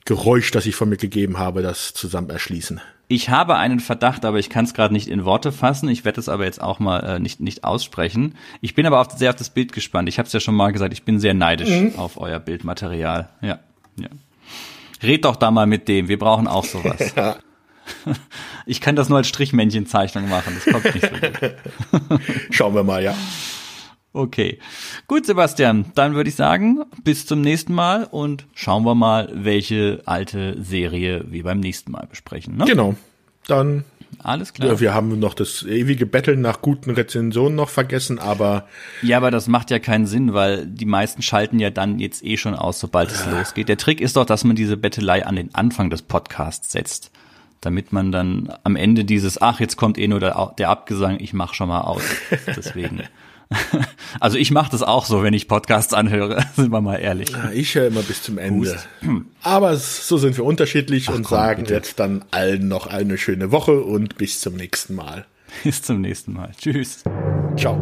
Geräusch, das ich von mir gegeben habe, das zusammen erschließen. Ich habe einen Verdacht, aber ich kann es gerade nicht in Worte fassen. Ich werde es aber jetzt auch mal äh, nicht, nicht aussprechen. Ich bin aber auf, sehr auf das Bild gespannt. Ich habe es ja schon mal gesagt, ich bin sehr neidisch mhm. auf euer Bildmaterial. Ja, ja. Red doch da mal mit dem. Wir brauchen auch sowas. Ich kann das nur als Strichmännchenzeichnung machen. Das kommt nicht so gut. Schauen wir mal, ja. Okay. Gut, Sebastian, dann würde ich sagen, bis zum nächsten Mal und schauen wir mal, welche alte Serie wir beim nächsten Mal besprechen. Ne? Genau. Dann. Alles klar. Ja, wir haben noch das ewige Betteln nach guten Rezensionen noch vergessen, aber. Ja, aber das macht ja keinen Sinn, weil die meisten schalten ja dann jetzt eh schon aus, sobald es losgeht. Der Trick ist doch, dass man diese Bettelei an den Anfang des Podcasts setzt damit man dann am Ende dieses, ach, jetzt kommt eh nur der, der Abgesang, ich mach schon mal aus. Deswegen. Also ich mache das auch so, wenn ich Podcasts anhöre, sind wir mal ehrlich. Ich höre immer bis zum Ende. Hust. Aber so sind wir unterschiedlich Ach, und komm, sagen bitte. jetzt dann allen noch eine schöne Woche und bis zum nächsten Mal. Bis zum nächsten Mal. Tschüss. Ciao.